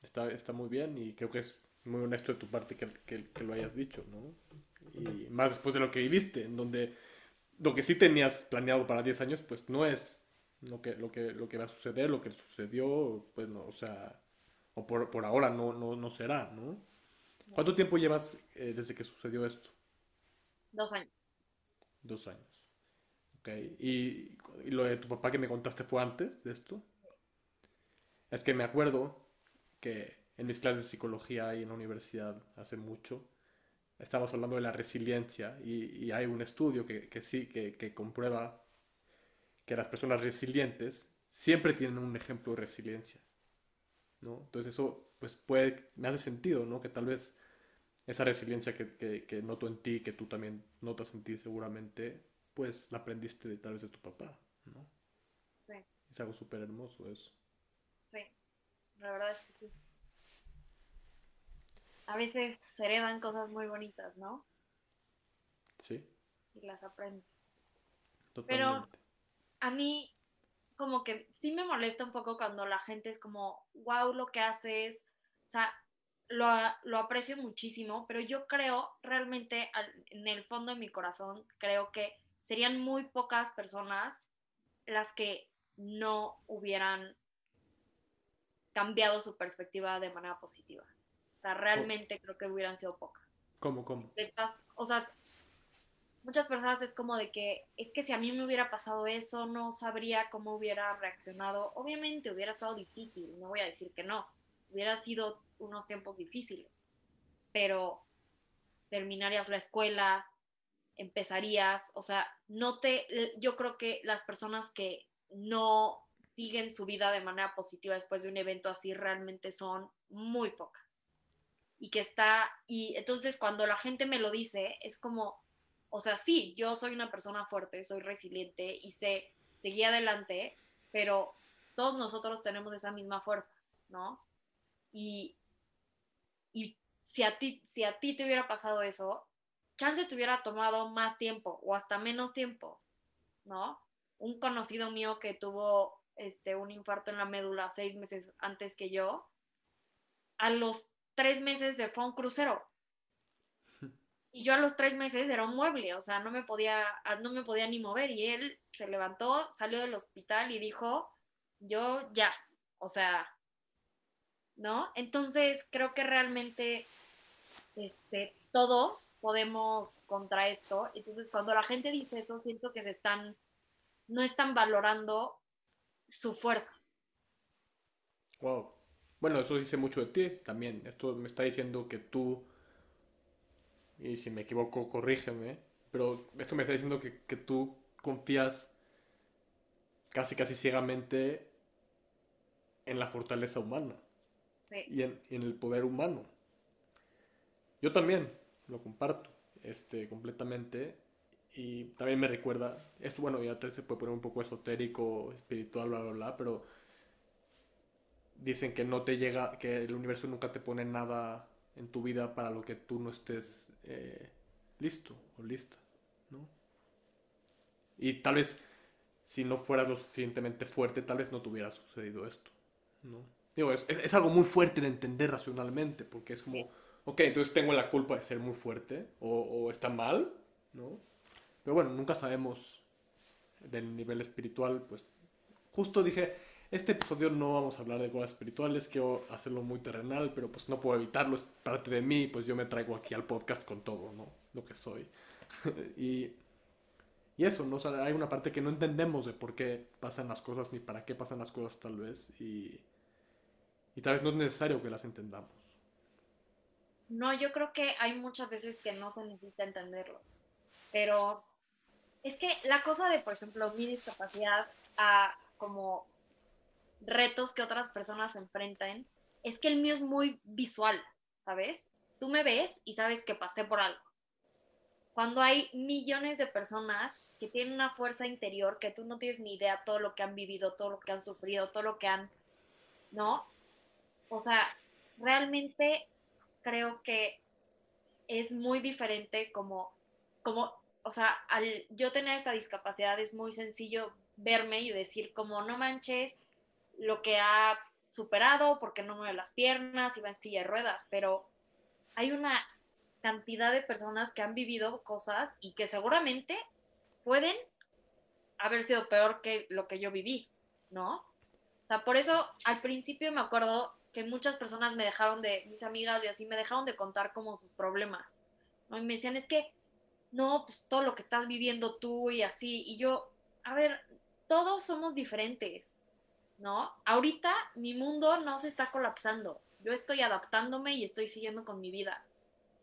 Está, está muy bien y creo que es muy honesto de tu parte que, que, que lo hayas dicho, ¿no? Y más después de lo que viviste, en donde lo que sí tenías planeado para 10 años, pues no es lo que, lo que, lo que va a suceder, lo que sucedió, pues no, o sea, o por, por ahora no, no, no será, ¿no? ¿Cuánto tiempo llevas eh, desde que sucedió esto? Dos años. Dos años. Ok. ¿Y, y lo de tu papá que me contaste fue antes de esto? Es que me acuerdo que en mis clases de psicología y en la universidad hace mucho, estamos hablando de la resiliencia y, y hay un estudio que, que sí, que, que comprueba que las personas resilientes siempre tienen un ejemplo de resiliencia, ¿no? Entonces eso, pues puede, me hace sentido, ¿no? Que tal vez esa resiliencia que, que, que noto en ti, que tú también notas en ti seguramente, pues la aprendiste de, tal vez de tu papá, ¿no? Sí, Es algo súper hermoso eso. sí, la verdad es que sí. A veces se heredan cosas muy bonitas, ¿no? Sí, Y las aprendes. totalmente. A mí como que sí me molesta un poco cuando la gente es como, wow, lo que haces, o sea, lo, lo aprecio muchísimo, pero yo creo realmente al- en el fondo de mi corazón, creo que serían muy pocas personas las que no hubieran cambiado su perspectiva de manera positiva. O sea, realmente creo que hubieran sido pocas ¿Cómo, cómo? estás, o sea, muchas personas es como de que es que si a mí me hubiera pasado eso, no sabría cómo hubiera reaccionado. Obviamente hubiera estado difícil, no voy a decir que no, hubiera sido unos tiempos difíciles, pero terminarías la escuela, empezarías, o sea, no te, yo creo que las personas que no siguen su vida de manera positiva después de un evento así realmente son muy pocas y que está, y entonces cuando la gente me lo dice, es como, o sea, sí, yo soy una persona fuerte, soy resiliente y sé seguir adelante, pero todos nosotros tenemos esa misma fuerza, ¿no? Y, y si, a ti, si a ti te hubiera pasado eso, chance te hubiera tomado más tiempo o hasta menos tiempo, ¿no? Un conocido mío que tuvo este, un infarto en la médula seis meses antes que yo, a los tres meses se fue a un crucero. Y yo a los tres meses era un mueble, o sea, no me podía, no me podía ni mover. Y él se levantó, salió del hospital y dijo, yo ya, o sea, ¿no? Entonces creo que realmente este, todos podemos contra esto. Entonces cuando la gente dice eso, siento que se están, no están valorando su fuerza. Wow. Bueno, eso dice mucho de ti también. Esto me está diciendo que tú, y si me equivoco, corrígeme, pero esto me está diciendo que, que tú confías casi casi ciegamente en la fortaleza humana Sí, y en, y en el poder humano. Yo también lo comparto, este, completamente. Y también me recuerda, esto bueno, ya se puede poner un poco esotérico, espiritual, bla, bla, bla, pero dicen que no te llega, que el universo nunca te pone nada en tu vida para lo que tú no estés eh, listo o lista, ¿no? Y tal vez si no fueras lo suficientemente fuerte, tal vez no te hubiera sucedido esto, ¿no? Digo, es, es- algo muy fuerte de entender racionalmente, porque es como, ok, entonces tengo la culpa de ser muy fuerte, o está mal, ¿no? Pero bueno, nunca sabemos del nivel espiritual, pues justo dije, este episodio no vamos a hablar de cosas espirituales, quiero hacerlo muy terrenal, pero pues no puedo evitarlo, es parte de mí, pues yo me traigo aquí al podcast con todo, ¿no? Lo que soy. y, y eso, ¿no? O sea, hay una parte que no entendemos de por qué pasan las cosas, ni para qué pasan las cosas tal vez, y, y tal vez no es necesario que las entendamos. No, yo creo que hay muchas veces que no se necesita entenderlo, pero es que la cosa de, por ejemplo, mi discapacidad a como retos que otras personas enfrentan, es que el mío es muy visual, ¿sabes? Tú me ves y sabes que pasé por algo. cuando hay millones de personas que tienen una fuerza interior que tú no tienes ni idea todo lo que han vivido, todo lo que han sufrido, todo lo que han, ¿no? O sea, realmente creo que es muy diferente como, como, o sea, al yo tener esta discapacidad es muy sencillo verme y decir como no manches lo que ha superado porque no mueve las piernas y va en silla de ruedas, pero hay una cantidad de personas que han vivido cosas y que seguramente pueden haber sido peor que lo que yo viví, ¿no? O sea, por eso al principio me acuerdo que muchas personas me dejaron de, mis amigas y así, me dejaron de contar como sus problemas, ¿no? Y me decían, es que, no, pues todo lo que estás viviendo tú y así, y yo, a ver, todos somos diferentes, ¿no? Ahorita mi mundo no se está colapsando, yo estoy adaptándome y estoy siguiendo con mi vida.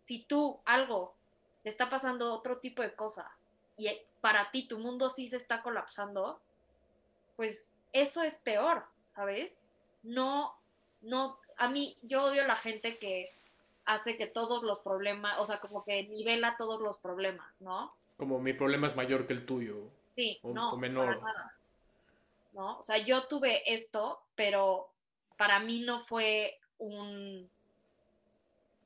Si tú algo te está pasando otro tipo de cosa y para ti tu mundo sí se está colapsando, pues eso es peor, ¿sabes? No, no, a mí yo odio a la gente que hace que todos los problemas, o sea, como que nivela todos los problemas, ¿no? Como mi problema es mayor que el tuyo. Sí, no, o menor. nada. ¿No? O sea, yo tuve esto, pero para mí no fue un,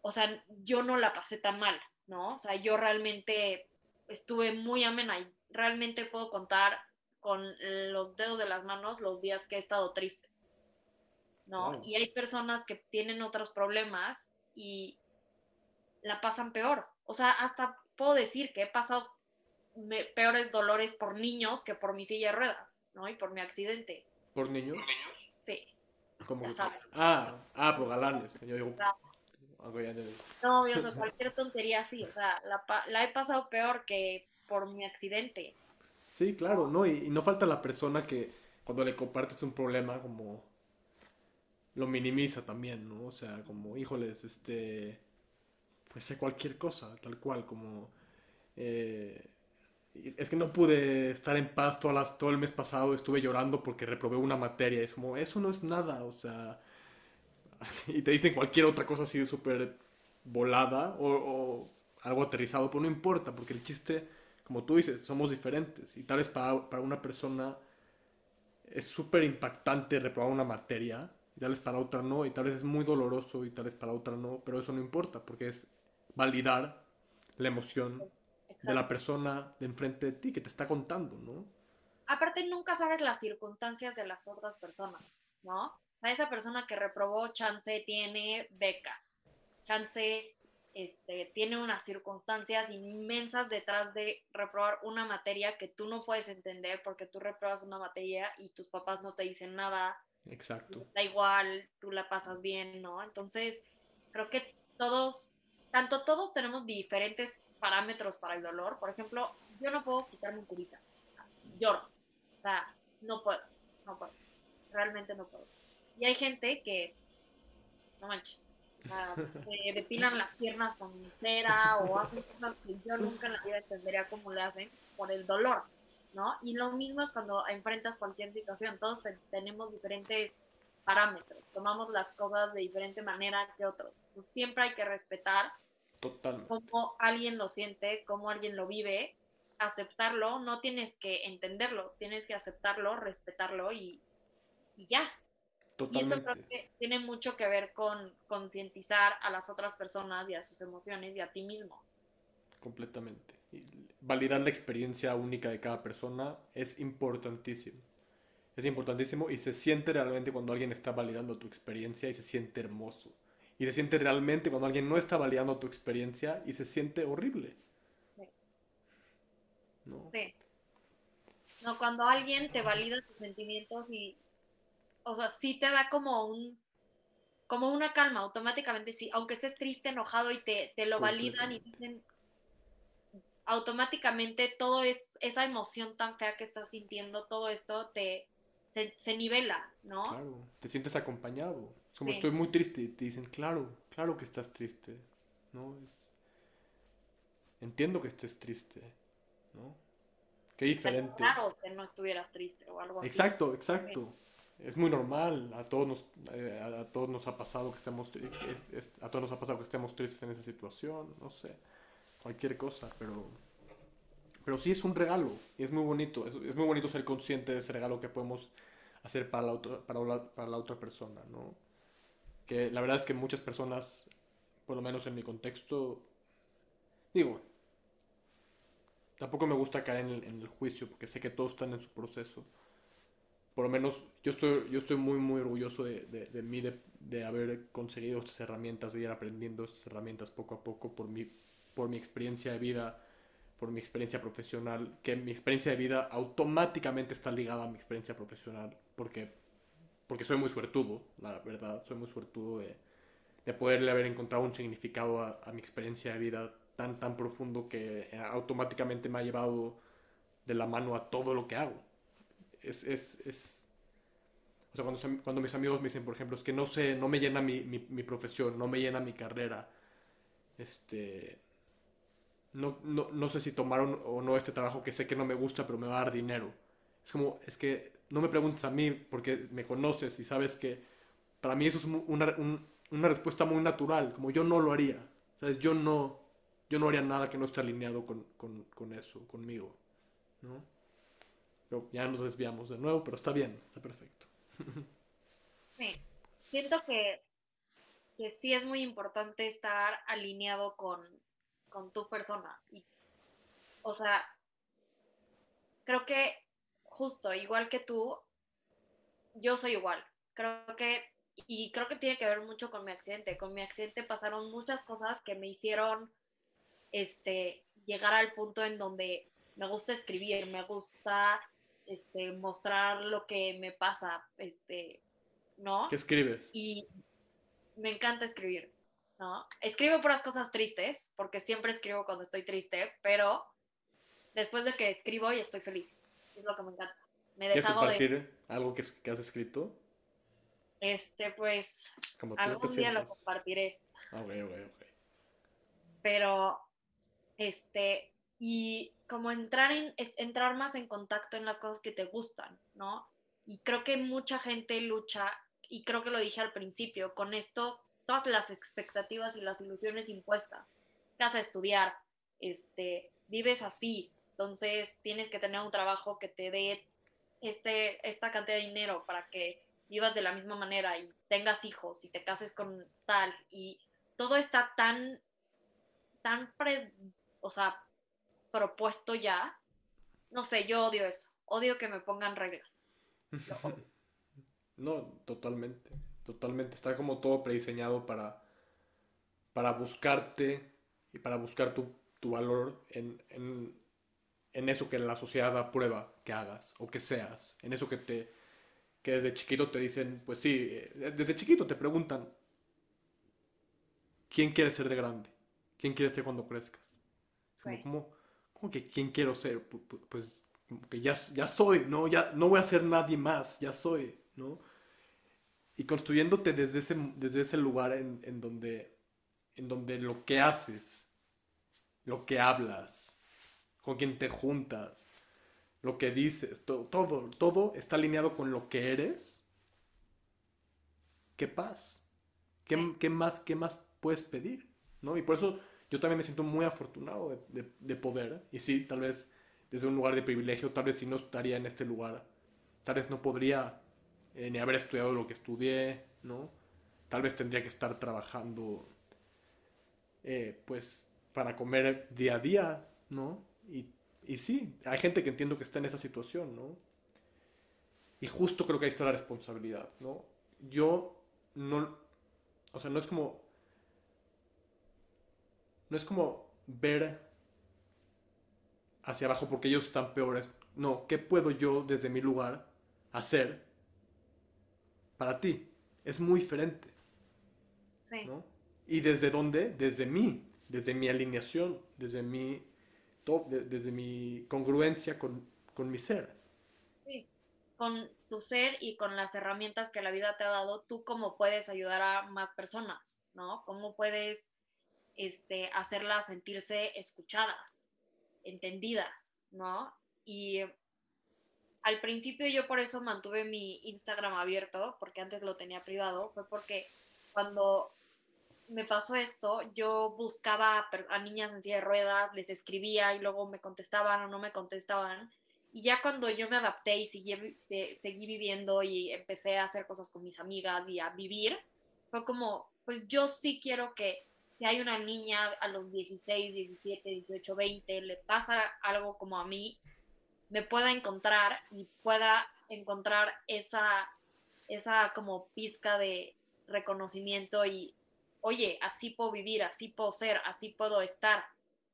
o sea, yo no la pasé tan mal, ¿no? O sea, yo realmente estuve muy amena y realmente puedo contar con los dedos de las manos los días que he estado triste, ¿no? Y hay personas que tienen otros problemas y la pasan peor. O sea, hasta puedo decir que he pasado peores dolores por niños que por mi silla de ruedas, ¿no? Y por mi accidente. ¿Por niños? ¿Por niños? Sí. ¿Cómo Ah, ah, por galanes. Yo digo, no, o sea, cualquier tontería así, o sea, la, he pasado peor que por mi accidente. Sí, claro, ¿no? Y, no falta la persona que cuando le compartes un problema como lo minimiza también, ¿no? O sea, como, híjoles, este, pues sé cualquier cosa, tal cual, como, eh, es que no pude estar en paz todas todo el mes pasado, estuve llorando porque reprobé una materia, es como, eso no es nada, o sea, y te dicen cualquier otra cosa así de súper volada o, algo aterrizado, pero no importa, porque el chiste, como tú dices, somos diferentes. Y tal vez para, para una persona es súper impactante reprobar una materia, y tal vez para otra no, y tal vez es muy doloroso y tal vez para otra no, pero eso no importa, porque es validar la emoción de la persona de enfrente de ti que te está contando, ¿no? Aparte, nunca sabes las circunstancias de las otras personas, ¿no? sea, esa persona que reprobó, chance tiene beca, chance este, tiene unas circunstancias inmensas detrás de reprobar una materia que tú no puedes entender porque tú reprobas una materia y tus papás no te dicen nada. Exacto. Da igual, tú la pasas bien, ¿no? Entonces, creo que todos, tanto todos tenemos diferentes parámetros para el dolor. Por ejemplo, yo no puedo quitarme un curita. O sea, lloro. O sea, no puedo, no puedo. Realmente no puedo. Y hay gente que, no manches, o sea, se depilan las piernas con cera o hacen cosas que yo nunca en la vida entendería cómo le hacen por el dolor, ¿no? Y lo mismo es cuando enfrentas cualquier situación, todos tenemos diferentes parámetros, tomamos las cosas de diferente manera que otros. Siempre hay que respetar cómo alguien lo siente, cómo alguien lo vive, aceptarlo, no tienes que entenderlo, tienes que aceptarlo, respetarlo y, y ya, y eso creo que tiene mucho que ver con concientizar a las otras personas y a sus emociones y a ti mismo. Completamente. validar la experiencia única de cada persona es importantísimo. Es importantísimo y se siente realmente cuando alguien está validando tu experiencia y se siente hermoso. Y se siente realmente cuando alguien no está validando tu experiencia y se siente horrible. Sí. ¿No? Sí. No, cuando alguien te valida tus sentimientos y o sea, sí te da como un, como una calma automáticamente, sí, aunque estés triste, enojado y te, te lo validan y dicen, automáticamente todo es, esa emoción tan fea que estás sintiendo, todo esto te, se, nivela, ¿no? Claro, te sientes acompañado. Como estoy muy triste y te dicen, claro, claro que estás triste, ¿no? Es... Entiendo que estés triste, ¿no? Qué diferente. Claro que no estuvieras triste o algo así. Exacto, exacto es muy normal, a todos nos, eh, a, todos nos ha pasado que estemos a todos nos ha pasado que estemos tristes en esa situación, no sé. cualquier cosa, pero, pero sí es un regalo y es muy bonito, es, es muy bonito ser consciente de ese regalo que podemos hacer para la, otra, para, la, para la otra persona, ¿no? Que la verdad es que muchas personas, por lo menos en mi contexto, digo, tampoco me gusta caer en el, en el juicio porque sé que todos están en su proceso. Por lo menos yo estoy, yo estoy muy, muy orgulloso de, de, de mí, de, de, haber conseguido estas herramientas, de ir aprendiendo estas herramientas poco a poco por mi, por mi experiencia de vida, por mi experiencia profesional, que mi experiencia de vida automáticamente está ligada a mi experiencia profesional, porque, porque soy muy suertudo, la verdad, soy muy suertudo de, de poderle haber encontrado un significado a, a mi experiencia de vida tan, tan profundo que automáticamente me ha llevado de la mano a todo lo que hago es, es, es o sea, cuando, cuando, mis amigos me dicen, por ejemplo, es que no sé, no me llena mi, mi, mi profesión, no me llena mi carrera, este, no, no, no, sé si tomar o no este trabajo que sé que no me gusta, pero me va a dar dinero. Es como, es que no me preguntes a mí porque me conoces y sabes que para mí eso es una, un, una respuesta muy natural, como yo no lo haría. ¿Sabes? Yo no, yo no haría nada que no esté alineado con, con, eso, conmigo. ¿no? Ya nos desviamos de nuevo, pero está bien, está perfecto. Sí, siento que, que sí es muy importante estar alineado con, con tu persona. O sea, creo que justo, igual que tú, yo soy igual. Creo que, y creo que tiene que ver mucho con mi accidente. Con mi accidente pasaron muchas cosas que me hicieron este, llegar al punto en donde me gusta escribir, me gusta este, mostrar lo que me pasa, este, ¿no? ¿Qué escribes? Y me encanta escribir, ¿no? Escribo puras cosas tristes, porque siempre escribo cuando estoy triste, pero después de que escribo y estoy feliz. Es lo que me encanta. Me deshago compartir de... algo que, que, has escrito? Este, pues, algún día lo compartiré. Ah, ok, ok, ok. Pero, este, y como entrar, en, entrar más en contacto en las cosas que te gustan, ¿no? Y creo que mucha gente lucha, y creo que lo dije al principio, con esto, todas las expectativas y las ilusiones impuestas. Casa a estudiar, este, vives así, entonces tienes que tener un trabajo que te dé este, esta cantidad de dinero para que vivas de la misma manera y tengas hijos y te cases con tal, y todo está tan, tan, pre, o sea, propuesto ya. No sé, yo odio eso. Odio que me pongan reglas. no, totalmente. Totalmente. Está como todo prediseñado para, para buscarte y para buscar tu, tu valor en, en, en, eso que la sociedad aprueba que hagas o que seas. En eso que te que desde chiquito te dicen, pues sí, eh, desde chiquito te preguntan, ¿quién quieres ser de grande? ¿Quién quieres ser cuando crezcas? Sí. Como, como que quién quiero ser, pues que ya, ya soy, ¿no? Ya no voy a ser nadie más, ya soy, ¿no? Y construyéndote desde ese, desde ese lugar en, en donde, en donde lo que haces, lo que hablas, con quien te juntas, lo que dices, todo, todo, todo está alineado con lo que eres, qué paz, ¿Qué, sí. ¿qué, más, qué más puedes pedir, ¿no? Y por eso yo también me siento muy afortunado de, de, de, poder, y sí, tal vez desde un lugar de privilegio, tal vez si no estaría en este lugar, tal vez no podría eh, ni haber estudiado lo que estudié, ¿no? Tal vez tendría que estar trabajando, eh, pues, para comer día a día, ¿no? Y, y sí, hay gente que entiendo que está en esa situación, ¿no? Y justo creo que ahí está la responsabilidad, ¿no? Yo no, o sea, no es como no es como ver hacia abajo porque ellos están peores. No, ¿qué puedo yo desde mi lugar hacer para ti? Es muy diferente. Sí. ¿no? ¿Y desde dónde? Desde mí, desde mi alineación, desde mi, top, desde mi congruencia con, con mi ser. Sí, con tu ser y con las herramientas que la vida te ha dado, tú cómo puedes ayudar a más personas, ¿no? ¿Cómo puedes este, hacerlas sentirse escuchadas, entendidas, ¿no? Y al principio yo por eso mantuve mi Instagram abierto, porque antes lo tenía privado, fue porque cuando me pasó esto, yo buscaba a niñas en silla de ruedas, les escribía y luego me contestaban o no me contestaban. Y ya cuando yo me adapté y seguí, seguí viviendo y empecé a hacer cosas con mis amigas y a vivir, fue como, pues yo sí quiero que si hay una niña a los 16, 17, 18, 20, le pasa algo como a mí, me pueda encontrar y pueda encontrar esa, esa como pizca de reconocimiento y, oye, así puedo vivir, así puedo ser, así puedo estar,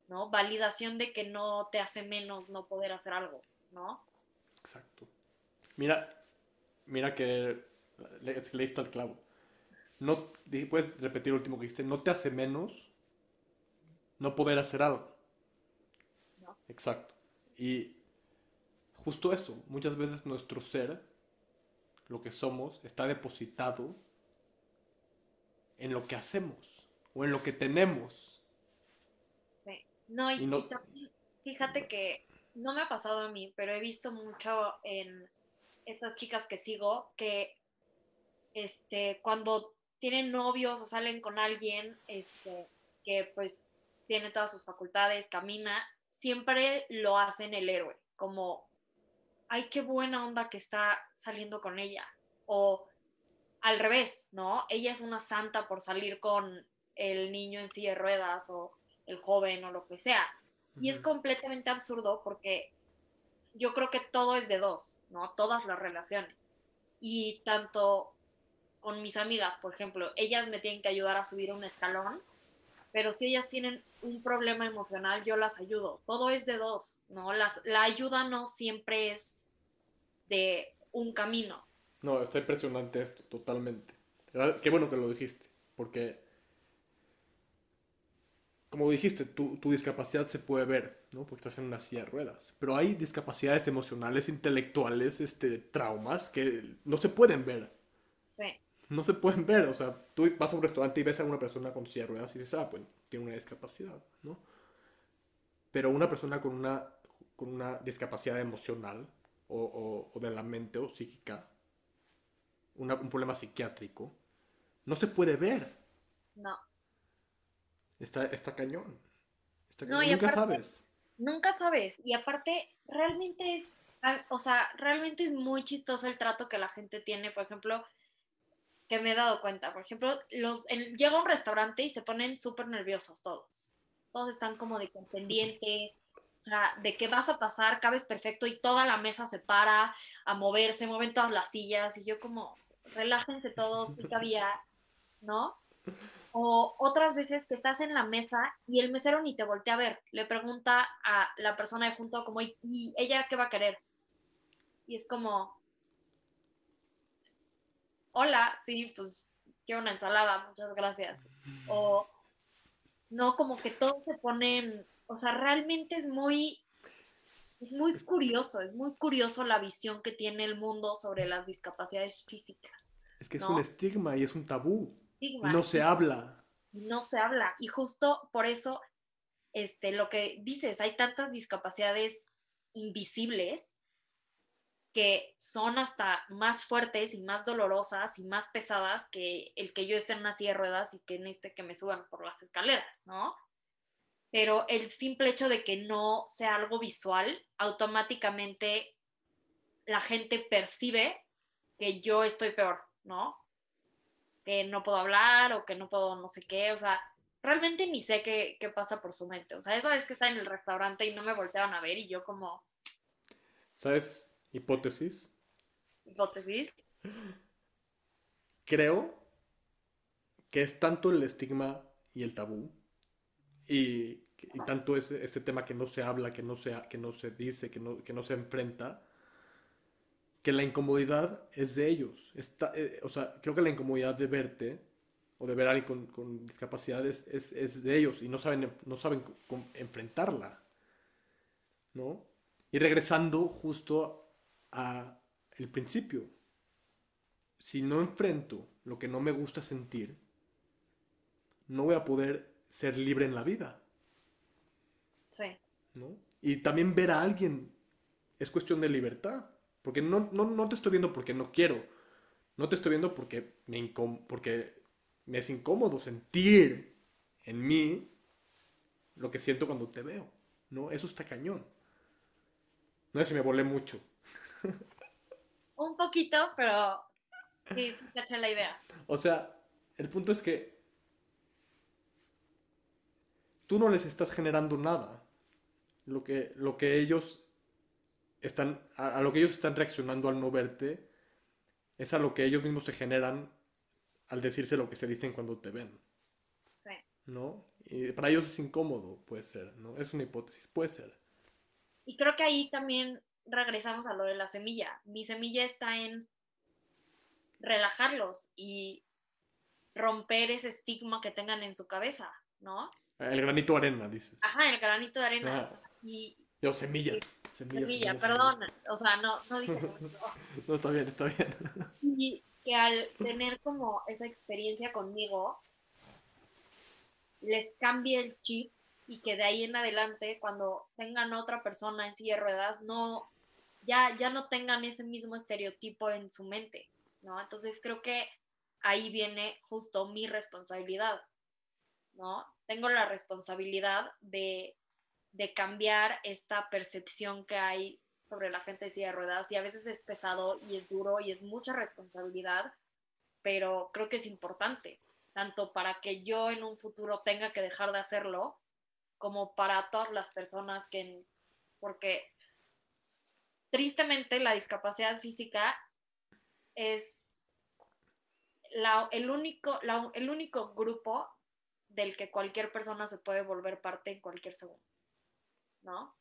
¿no? Validación de que no te hace menos no poder hacer algo, ¿no? Exacto. Mira, mira que le, leíste al clavo no, puedes repetir lo último que dijiste, no te hace menos no poder hacer algo. Exacto. Y justo eso, muchas veces nuestro ser, lo que somos, está depositado en lo que hacemos o en lo que tenemos. Sí. No, y, también, fíjate que no me ha pasado a mí, pero he visto mucho en estas chicas que sigo que este, cuando tienen novios o salen con alguien este, que pues tiene todas sus facultades, camina, siempre lo hacen el héroe, como, ay, qué buena onda que está saliendo con ella. O al revés, ¿no? Ella es una santa por salir con el niño en silla de ruedas o el joven o lo que sea. Y es completamente absurdo porque yo creo que todo es de dos, ¿no? Todas las relaciones. Y tanto con mis amigas, por ejemplo, ellas me tienen que ayudar a subir un escalón, pero si ellas tienen un problema emocional, yo las ayudo. Todo es de dos, ¿no? Las, la ayuda no siempre es de un camino. No, está impresionante esto, totalmente. Qué bueno que lo dijiste, porque, como dijiste, tu, tu discapacidad se puede ver, ¿no? Porque estás en una silla de ruedas. Pero hay discapacidades emocionales, intelectuales, este, traumas que no se pueden ver. Sí no se pueden ver. O sea, tú vas a un restaurante y ves a una persona con silla de ruedas y dices, ah, pues tiene una discapacidad, ¿no? Pero una persona con una, con una discapacidad emocional o, de la mente o psíquica, un problema psiquiátrico, no se puede ver. No. Está, está cañón. No, nunca sabes. Nunca sabes. Y aparte, realmente es, o sea, realmente es muy chistoso el trato que la gente tiene. Por ejemplo, que me he dado cuenta. Por ejemplo, los, llega a un restaurante y se ponen súper nerviosos todos. Todos están como de pendiente, o sea, de qué vas a pasar, cabes perfecto y toda la mesa se para a moverse, mueven todas las sillas y yo como, relájense todos, sí cabía, ¿no? O otras veces que estás en la mesa y el mesero ni te voltea a ver, le pregunta a la persona de junto como, ¿y ella qué va a querer? Y es como, hola, sí, pues quiero una ensalada, muchas gracias. O no, como que todos se ponen, o sea, realmente es muy, es muy curioso, es muy curioso la visión que tiene el mundo sobre las discapacidades físicas. Es que es un estigma y es un tabú. no se habla. Y no se habla. Y justo por eso, este, lo que dices, hay tantas discapacidades invisibles que son hasta más fuertes y más dolorosas y más pesadas que el que yo esté en una silla de ruedas y que en este que me suban por las escaleras, ¿no? Pero el simple hecho de que no sea algo visual, automáticamente la gente percibe que yo estoy peor, ¿no? Que no puedo hablar o que no puedo no sé qué, o sea, realmente ni sé qué, qué pasa por su mente. O sea, esa vez que está en el restaurante y no me volteaban a ver y yo como... ¿Sabes? Hipótesis. Hipótesis. Creo que es tanto el estigma y el tabú y, tanto ese, este tema que no se habla, que no se, que no se dice, que no, que no se enfrenta, que la incomodidad es de ellos. Está, eh, o sea, creo que la incomodidad de verte o de ver a alguien con, con discapacidad es, es, de ellos y no saben, no saben enfrentarla. ¿No? Y regresando justo a el principio. Si no enfrento lo que no me gusta sentir, no voy a poder ser libre en la vida. Sí. ¿no? Y también ver a alguien es cuestión de libertad. Porque no, no, no te estoy viendo porque no quiero. No te estoy viendo porque me, porque me es incómodo sentir en mí lo que siento cuando te veo, ¿no? Eso está cañón. No sé si me volé mucho. Un poquito, pero sí, sí la idea. O sea, el punto es que tú no les estás generando nada. Lo que, lo que ellos están, a, a lo que ellos están reaccionando al no verte, es a lo que ellos mismos se generan al decirse lo que se dicen cuando te ven. Sí. ¿No? Y para ellos es incómodo, puede ser, ¿no? Es una hipótesis, puede ser. Y creo que ahí también regresamos a lo de la semilla. Mi semilla está en relajarlos y romper ese estigma que tengan en su cabeza, ¿no? El granito de arena, dices. Ajá, el granito de arena. Ah. Y Yo, semilla. Semilla, semilla, semilla, perdón, o sea, no, no dije. No, está bien, está bien. Y que al tener como esa experiencia conmigo, les cambie el chip y que de ahí en adelante, cuando tengan otra persona en silla de ruedas, no, ya, ya no tengan ese mismo estereotipo en su mente, ¿no? Entonces creo que ahí viene justo mi responsabilidad, ¿no? Tengo la responsabilidad de, de cambiar esta percepción que hay sobre la gente de silla de ruedas y a veces es pesado y es duro y es mucha responsabilidad, pero creo que es importante, tanto para que yo en un futuro tenga que dejar de hacerlo, como para todas las personas que, porque tristemente la discapacidad física es la- el, único, el único grupo del que cualquier persona se puede volver parte en cualquier segundo, ¿no?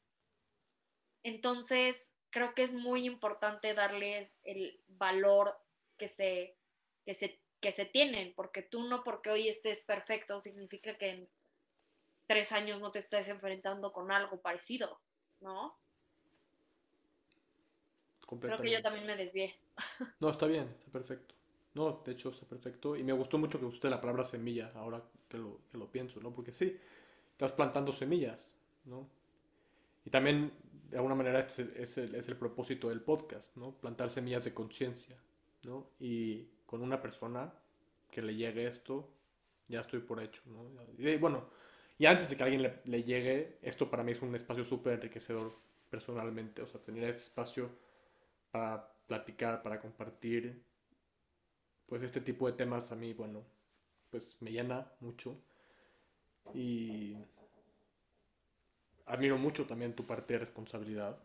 Entonces, creo que es muy importante darles el valor que se, que se, que se tienen, porque tú no porque hoy estés perfecto significa que en tres años no te estés enfrentando con algo parecido, ¿no? Creo que yo también me desvié. No, está bien, está perfecto. No, de hecho está perfecto. Y me gustó mucho que usted la palabra semilla, ahora que lo, que lo pienso, ¿no? Porque sí, estás plantando semillas, ¿no? Y también, de alguna manera, es el, es el- es el propósito del podcast, ¿no? Plantar semillas de conciencia, ¿no? Y con una persona que le llegue esto, ya estoy por hecho, ¿no? Y bueno, y antes de que alguien le, le llegue, esto para mí es un espacio súper enriquecedor personalmente, o sea, tener ese espacio para platicar, para compartir, pues este tipo de temas a mí, bueno, pues me llena mucho y admiro mucho también tu parte de responsabilidad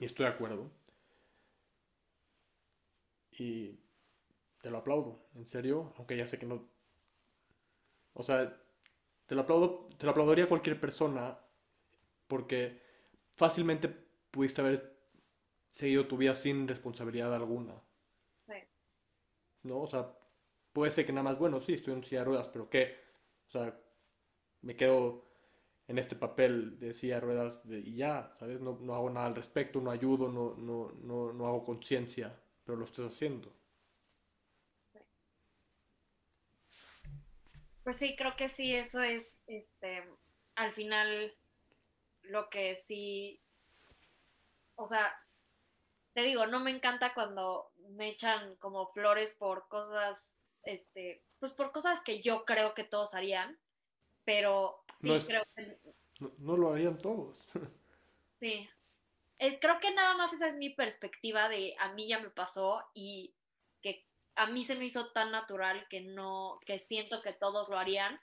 y estoy de acuerdo y te lo aplaudo, en serio, aunque ya sé que no, o sea, te lo aplaudo, te lo aplaudiría a cualquier persona porque fácilmente pudiste haber seguido tu vida sin responsabilidad alguna, Sí. ¿no? O sea, puede ser que nada más, bueno, sí, estoy en silla de ruedas, pero ¿qué? O sea, me quedo en este papel de silla de ruedas de- y ya, ¿sabes? No, no hago nada al respecto, no ayudo, no, no, no, no hago conciencia, pero lo estás haciendo. Pues sí, creo que sí, eso es, este, al final, lo que sí, o sea, te digo, no me encanta cuando me echan como flores por cosas, este, pues por cosas que yo creo que todos harían, pero sí No es- creo que, No, no lo harían todos. sí. Eh, creo que nada más esa es mi perspectiva de a mí ya me pasó y que a mí se me hizo tan natural que no, que siento que todos lo harían.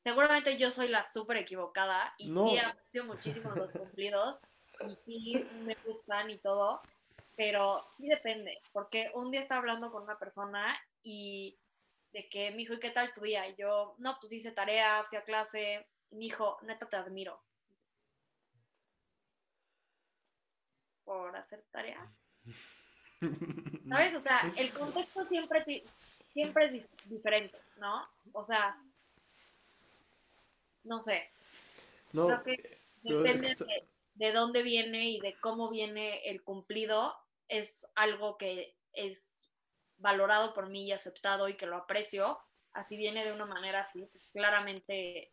Seguramente yo soy la súper equivocada y No. sí aprecio muchísimo los cumplidos y sí me gustan y todo, pero sí depende, porque un día estaba hablando con una persona y de que me dijo, ¿y qué tal tu día? Y yo, no, pues hice tarea, fui a clase, y me dijo, neta te admiro. Por hacer tarea. ¿Sabes? O sea, el contexto siempre, siempre es dif- diferente, ¿no? O sea, no sé, No, creo que es depende que está- de, de dónde viene y de cómo viene el cumplido, es algo que es valorado por mí y aceptado y que lo aprecio. Así viene de una manera así, pues claramente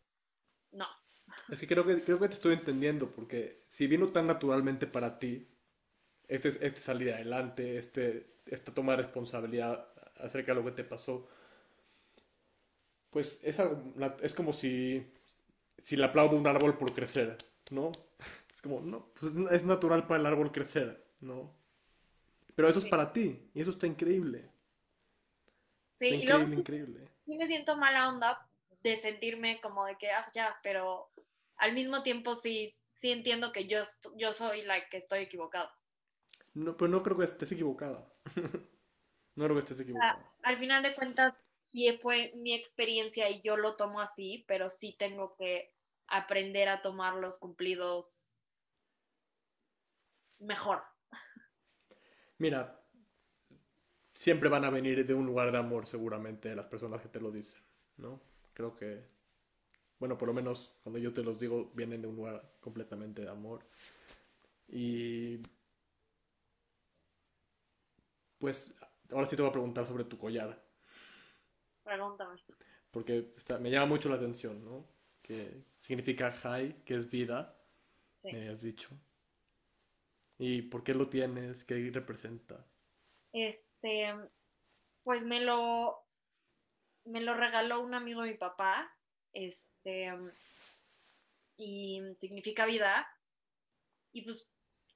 no. Es que creo que creo que te estoy entendiendo, porque si vino tan naturalmente para ti, este, este salir adelante, este, esta toma de responsabilidad acerca de lo que te pasó, Pues es algo, es como si, si le aplaudo a un árbol por crecer, ¿no? Es como, no, pues es natural para el árbol crecer, ¿no? Pero eso es Sí, para ti, y eso está increíble. Sí, Está y luego increíble, sí, increíble. sí me siento mala onda de sentirme como de que, ah, ya, pero al mismo tiempo sí, sí entiendo que yo, yo soy la que estoy equivocada. No, pero no creo que estés equivocada. No creo que estés sea, equivocada. al final de cuentas, sí fue mi experiencia y yo lo tomo así, pero sí tengo que aprender a tomar los cumplidos mejor. Mira, siempre van a venir de un lugar de amor, seguramente, las personas que te lo dicen, ¿no? Creo que, bueno, por lo menos cuando yo te los digo, vienen de un lugar completamente de amor. Y pues ahora sí te voy a preguntar sobre tu collar, Pregúntame. porque está- me llama mucho la atención, ¿no? Que significa high, que es vida, Sí. me habías dicho. ¿Y por qué lo tienes? ¿Qué representa? Este, pues me lo, me lo regaló un amigo de mi papá, este, y significa vida, y pues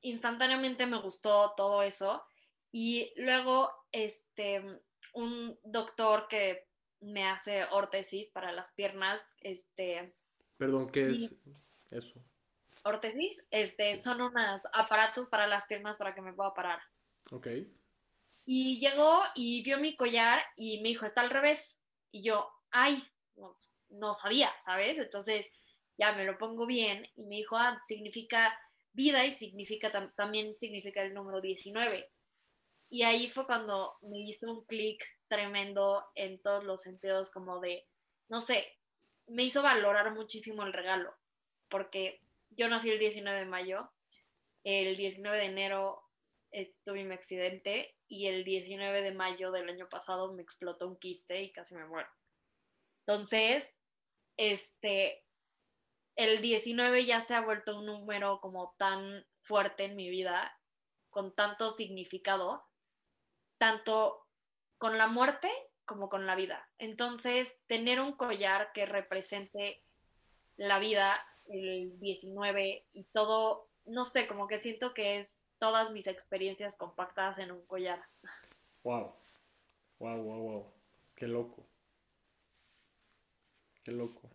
instantáneamente me gustó todo eso. Y luego, este, un doctor que me hace órtesis para las piernas, este, Perdón, ¿qué es eso? órtesis, este, Sí. son unos aparatos para las piernas para que me pueda parar. Ok. Y llegó y vio mi collar y me dijo, está al revés. Y yo, ay, no, sabía, ¿sabes? Entonces ya me lo pongo bien y me dijo, ah, significa vida y significa tam- también significa el número 19. Y ahí fue cuando me hizo un clic tremendo en todos los sentidos, como de, no sé, me hizo valorar muchísimo el regalo, porque yo nací el 19 de mayo, el 19 de enero eh, tuve mi accidente y el 19 de mayo del año pasado me explotó un quiste y casi me muero. Entonces, este, el 19 ya se ha vuelto un número como tan fuerte en mi vida, con tanto significado, tanto con la muerte como con la vida. Entonces, tener un collar que represente la vida, el 19 y todo, no sé, como que siento que es todas mis experiencias compactadas en un collar. Wow. Wow, wow, wow. Qué loco. Qué loco.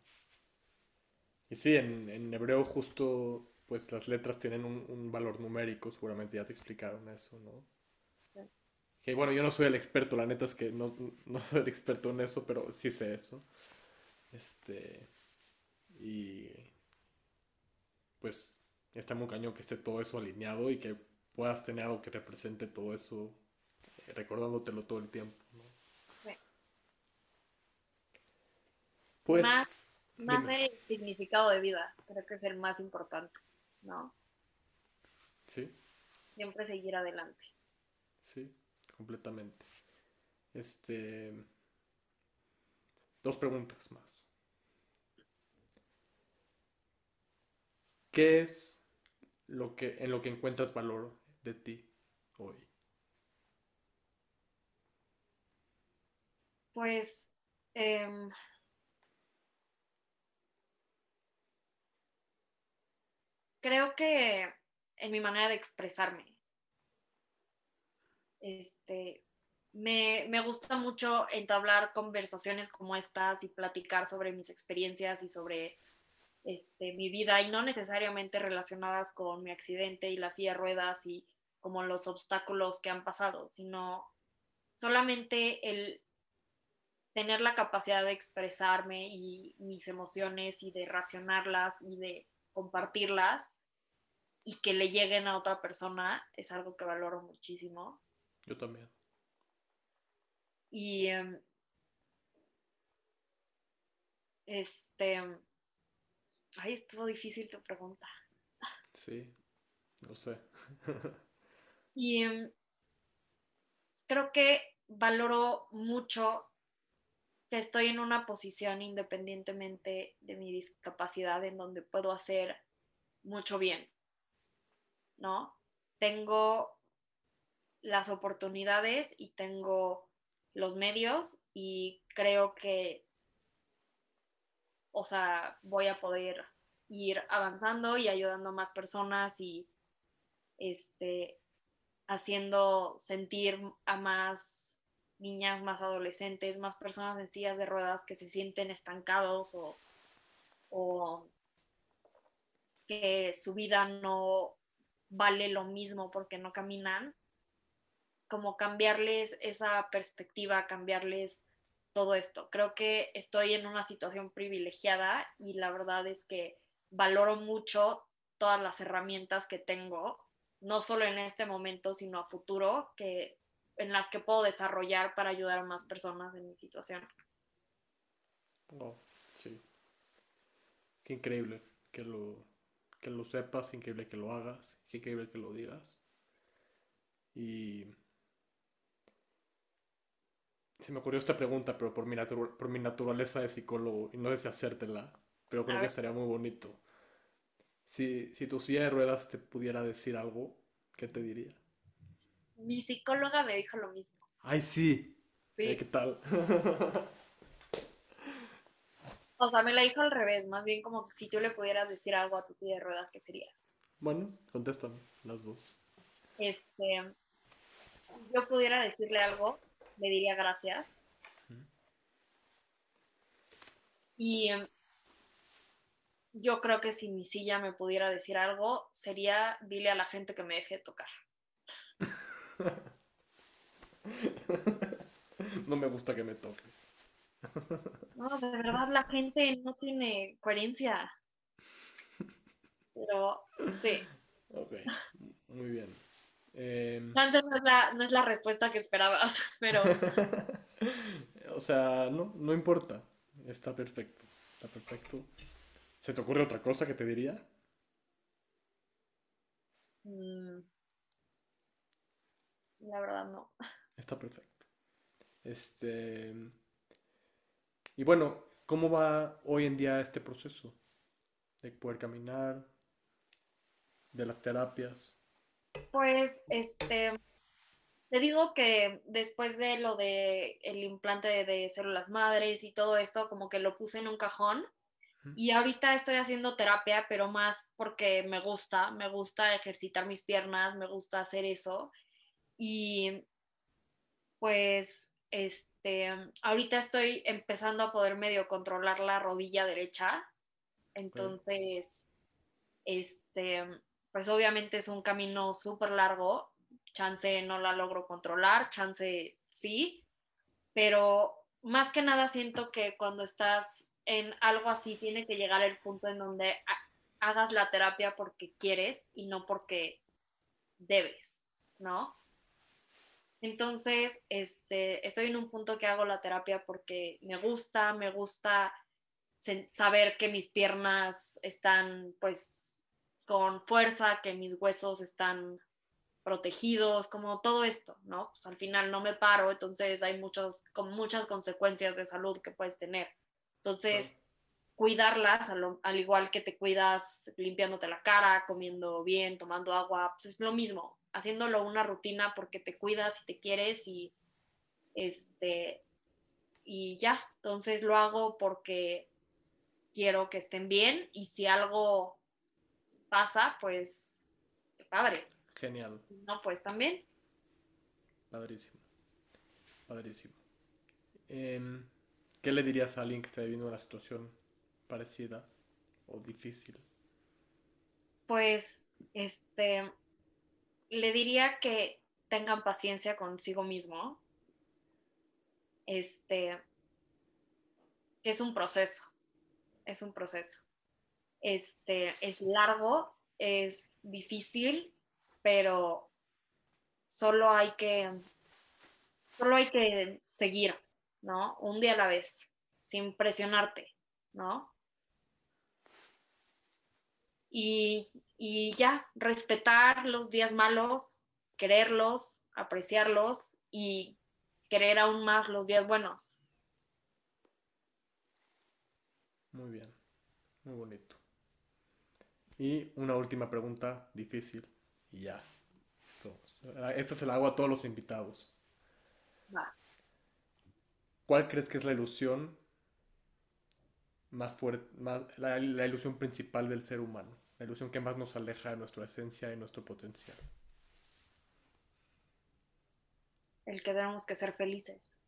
Y sí, en, en hebreo justo, pues las letras tienen un, un valor numérico, seguramente ya te explicaron eso, ¿no? Sí. Que bueno, yo no soy el experto, la neta es que no, no soy el experto en eso, pero sí sé eso. Este, y pues está muy cañón que esté todo eso alineado y que puedas tener algo que represente todo eso, eh, recordándotelo todo el tiempo, ¿no? Sí. Pues, Más, más dime, el significado de vida, creo que es el más importante, ¿no? sí, Siempre seguir adelante. sí, completamente. Este, dos preguntas más. ¿Qué es lo que, en lo que encuentras valor de ti hoy? Pues em, creo que en mi manera de expresarme, este, me, me gusta mucho entablar conversaciones como estas y platicar sobre mis experiencias y sobre este, mi vida y no necesariamente relacionadas con mi accidente y la silla de ruedas y como los obstáculos que han pasado, sino solamente el tener la capacidad de expresarme y mis emociones y de racionarlas y de compartirlas y que le lleguen a otra persona es algo que valoro muchísimo. Yo también. Y em, este, ay, estuvo difícil tu pregunta. Sí, lo sé. Y em, creo que valoro mucho que estoy en una posición independientemente de mi discapacidad en donde puedo hacer mucho bien, ¿no? Tengo las oportunidades y tengo los medios y creo que o sea, voy a poder ir avanzando y ayudando a más personas y este, haciendo sentir a más niñas, más adolescentes, más personas en sillas de ruedas que se sienten estancados o, o que su vida no vale lo mismo porque no caminan, como cambiarles esa perspectiva, cambiarles todo esto. Creo que estoy en una situación privilegiada y la verdad es que valoro mucho todas las herramientas que tengo, no solo en este momento, sino a futuro, que, en las que puedo desarrollar para ayudar a más personas en mi situación. Oh, sí. Qué increíble que lo, que lo sepas, increíble que lo hagas, qué increíble que lo digas. Y se me ocurrió esta pregunta, pero por mi, por mi naturaleza de psicólogo, y no sé hacértela, pero creo que sería muy bonito. Si, si tu silla de ruedas te pudiera decir algo, ¿qué te diría? Mi psicóloga me dijo lo mismo. Ay, sí. Sí. ¿Qué tal? o sea, me la dijo al revés, más bien como si tú le pudieras decir algo a tu silla de ruedas, ¿qué sería? Bueno, contéstame, las dos. Este, yo pudiera decirle algo, le diría gracias. Y em, yo creo que si mi silla me pudiera decir algo, sería dile a la gente que me deje tocar. no me gusta que me toque. No, de verdad la gente no tiene coherencia. Pero sí. Ok, muy bien. Eh... no es, la, no es la respuesta que esperabas, pero... o sea, no, no importa. Está perfecto. Está perfecto. ¿Se te ocurre otra cosa que te diría? Mm. La verdad no. Está perfecto. Este. Y bueno, ¿cómo va hoy en día este proceso? De poder caminar, de las terapias. Pues, este, te digo que después de lo de el implante de células madres y todo esto, como que lo puse en un cajón y ahorita estoy haciendo terapia, pero más porque me gusta, me gusta ejercitar mis piernas, me gusta hacer eso. Y pues, este, ahorita estoy empezando a poder medio controlar la rodilla derecha. Entonces, este, pues obviamente es un camino súper largo. Chance no la logro controlar, chance sí, pero más que nada siento que cuando estás en algo así tiene que llegar el punto en donde hagas la terapia porque quieres y no porque debes, ¿no? Entonces, este, estoy en un punto que hago la terapia porque me gusta, me gusta saber que mis piernas están pues con fuerza, que mis huesos están protegidos, como todo esto, ¿no? Pues al final no me paro, entonces hay muchos, con muchas consecuencias de salud que puedes tener. Entonces, cuidarlas, al, igual que te cuidas limpiándote la cara, comiendo bien, tomando agua, pues es lo mismo, haciéndolo una rutina porque te cuidas y te quieres y este y ya, entonces lo hago porque quiero que estén bien y si algo pasa, pues padre. Genial. No, pues también. Padrísimo. Padrísimo. Em, ¿Qué le dirías a alguien que está viviendo una situación parecida o difícil? Pues, este, le diría que tengan paciencia consigo mismo. Este, es un proceso, es un proceso. Este, es largo, es difícil, pero solo hay que, solo hay que seguir, ¿no? Un día a la vez, sin presionarte, ¿no? Y, ya, respetar los días malos, quererlos, apreciarlos y querer aún más los días buenos. Muy bien, muy bonito. Y una última pregunta difícil y ya. Esto, esto se la hago a todos los invitados. Va. ¿Cuál crees que es la ilusión más fuerte, más, la, la ilusión principal del ser humano, la ilusión que más nos aleja de nuestra esencia y nuestro potencial. El que tenemos que ser felices.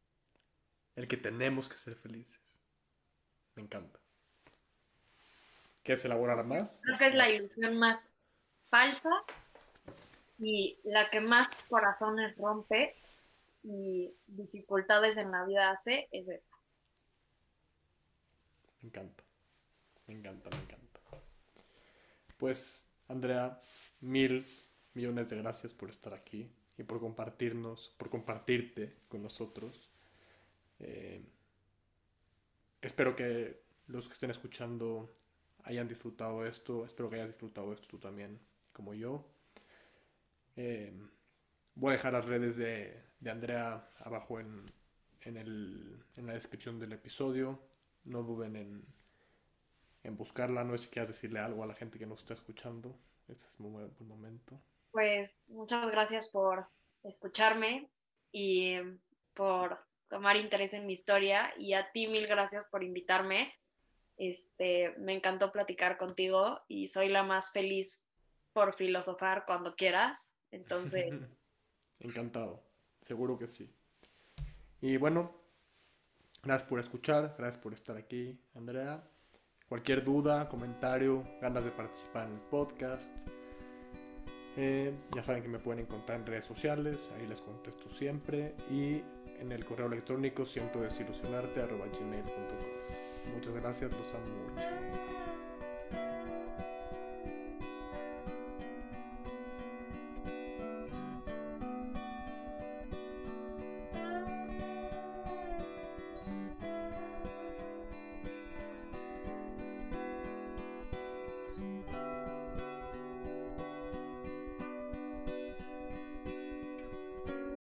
El que tenemos que ser felices. Me encanta. ¿Quieres elaborar más? Creo que es la ilusión más falsa y la que más corazones rompe y dificultades en la vida hace es esa. Me encanta. Me encanta, me encanta. Pues, Andrea, mil millones de gracias por estar aquí y por compartirnos, por compartirte con nosotros. Eh, espero que los que estén escuchando hayan disfrutado esto. Espero que hayas disfrutado esto tú también, como yo. Eh, voy a dejar las redes de, de Andrea abajo en, en, el, en, la descripción del episodio. No duden en, en buscarla. No sé si quieras decirle algo a la gente que nos está escuchando. Este es un buen momento. Pues muchas gracias por escucharme y por tomar interés en mi historia y a ti mil gracias por invitarme. Este, me encantó platicar contigo y soy la más feliz por filosofar cuando quieras. Entonces, encantado, seguro que sí. Y bueno, gracias por escuchar, gracias por estar aquí, Andrea. Cualquier duda, comentario, ganas de participar en el podcast, eh, ya saben que me pueden encontrar en redes sociales, ahí les contesto siempre. Y en el correo electrónico siento desilusionarte gmail.com. Muchas gracias, los amo mucho.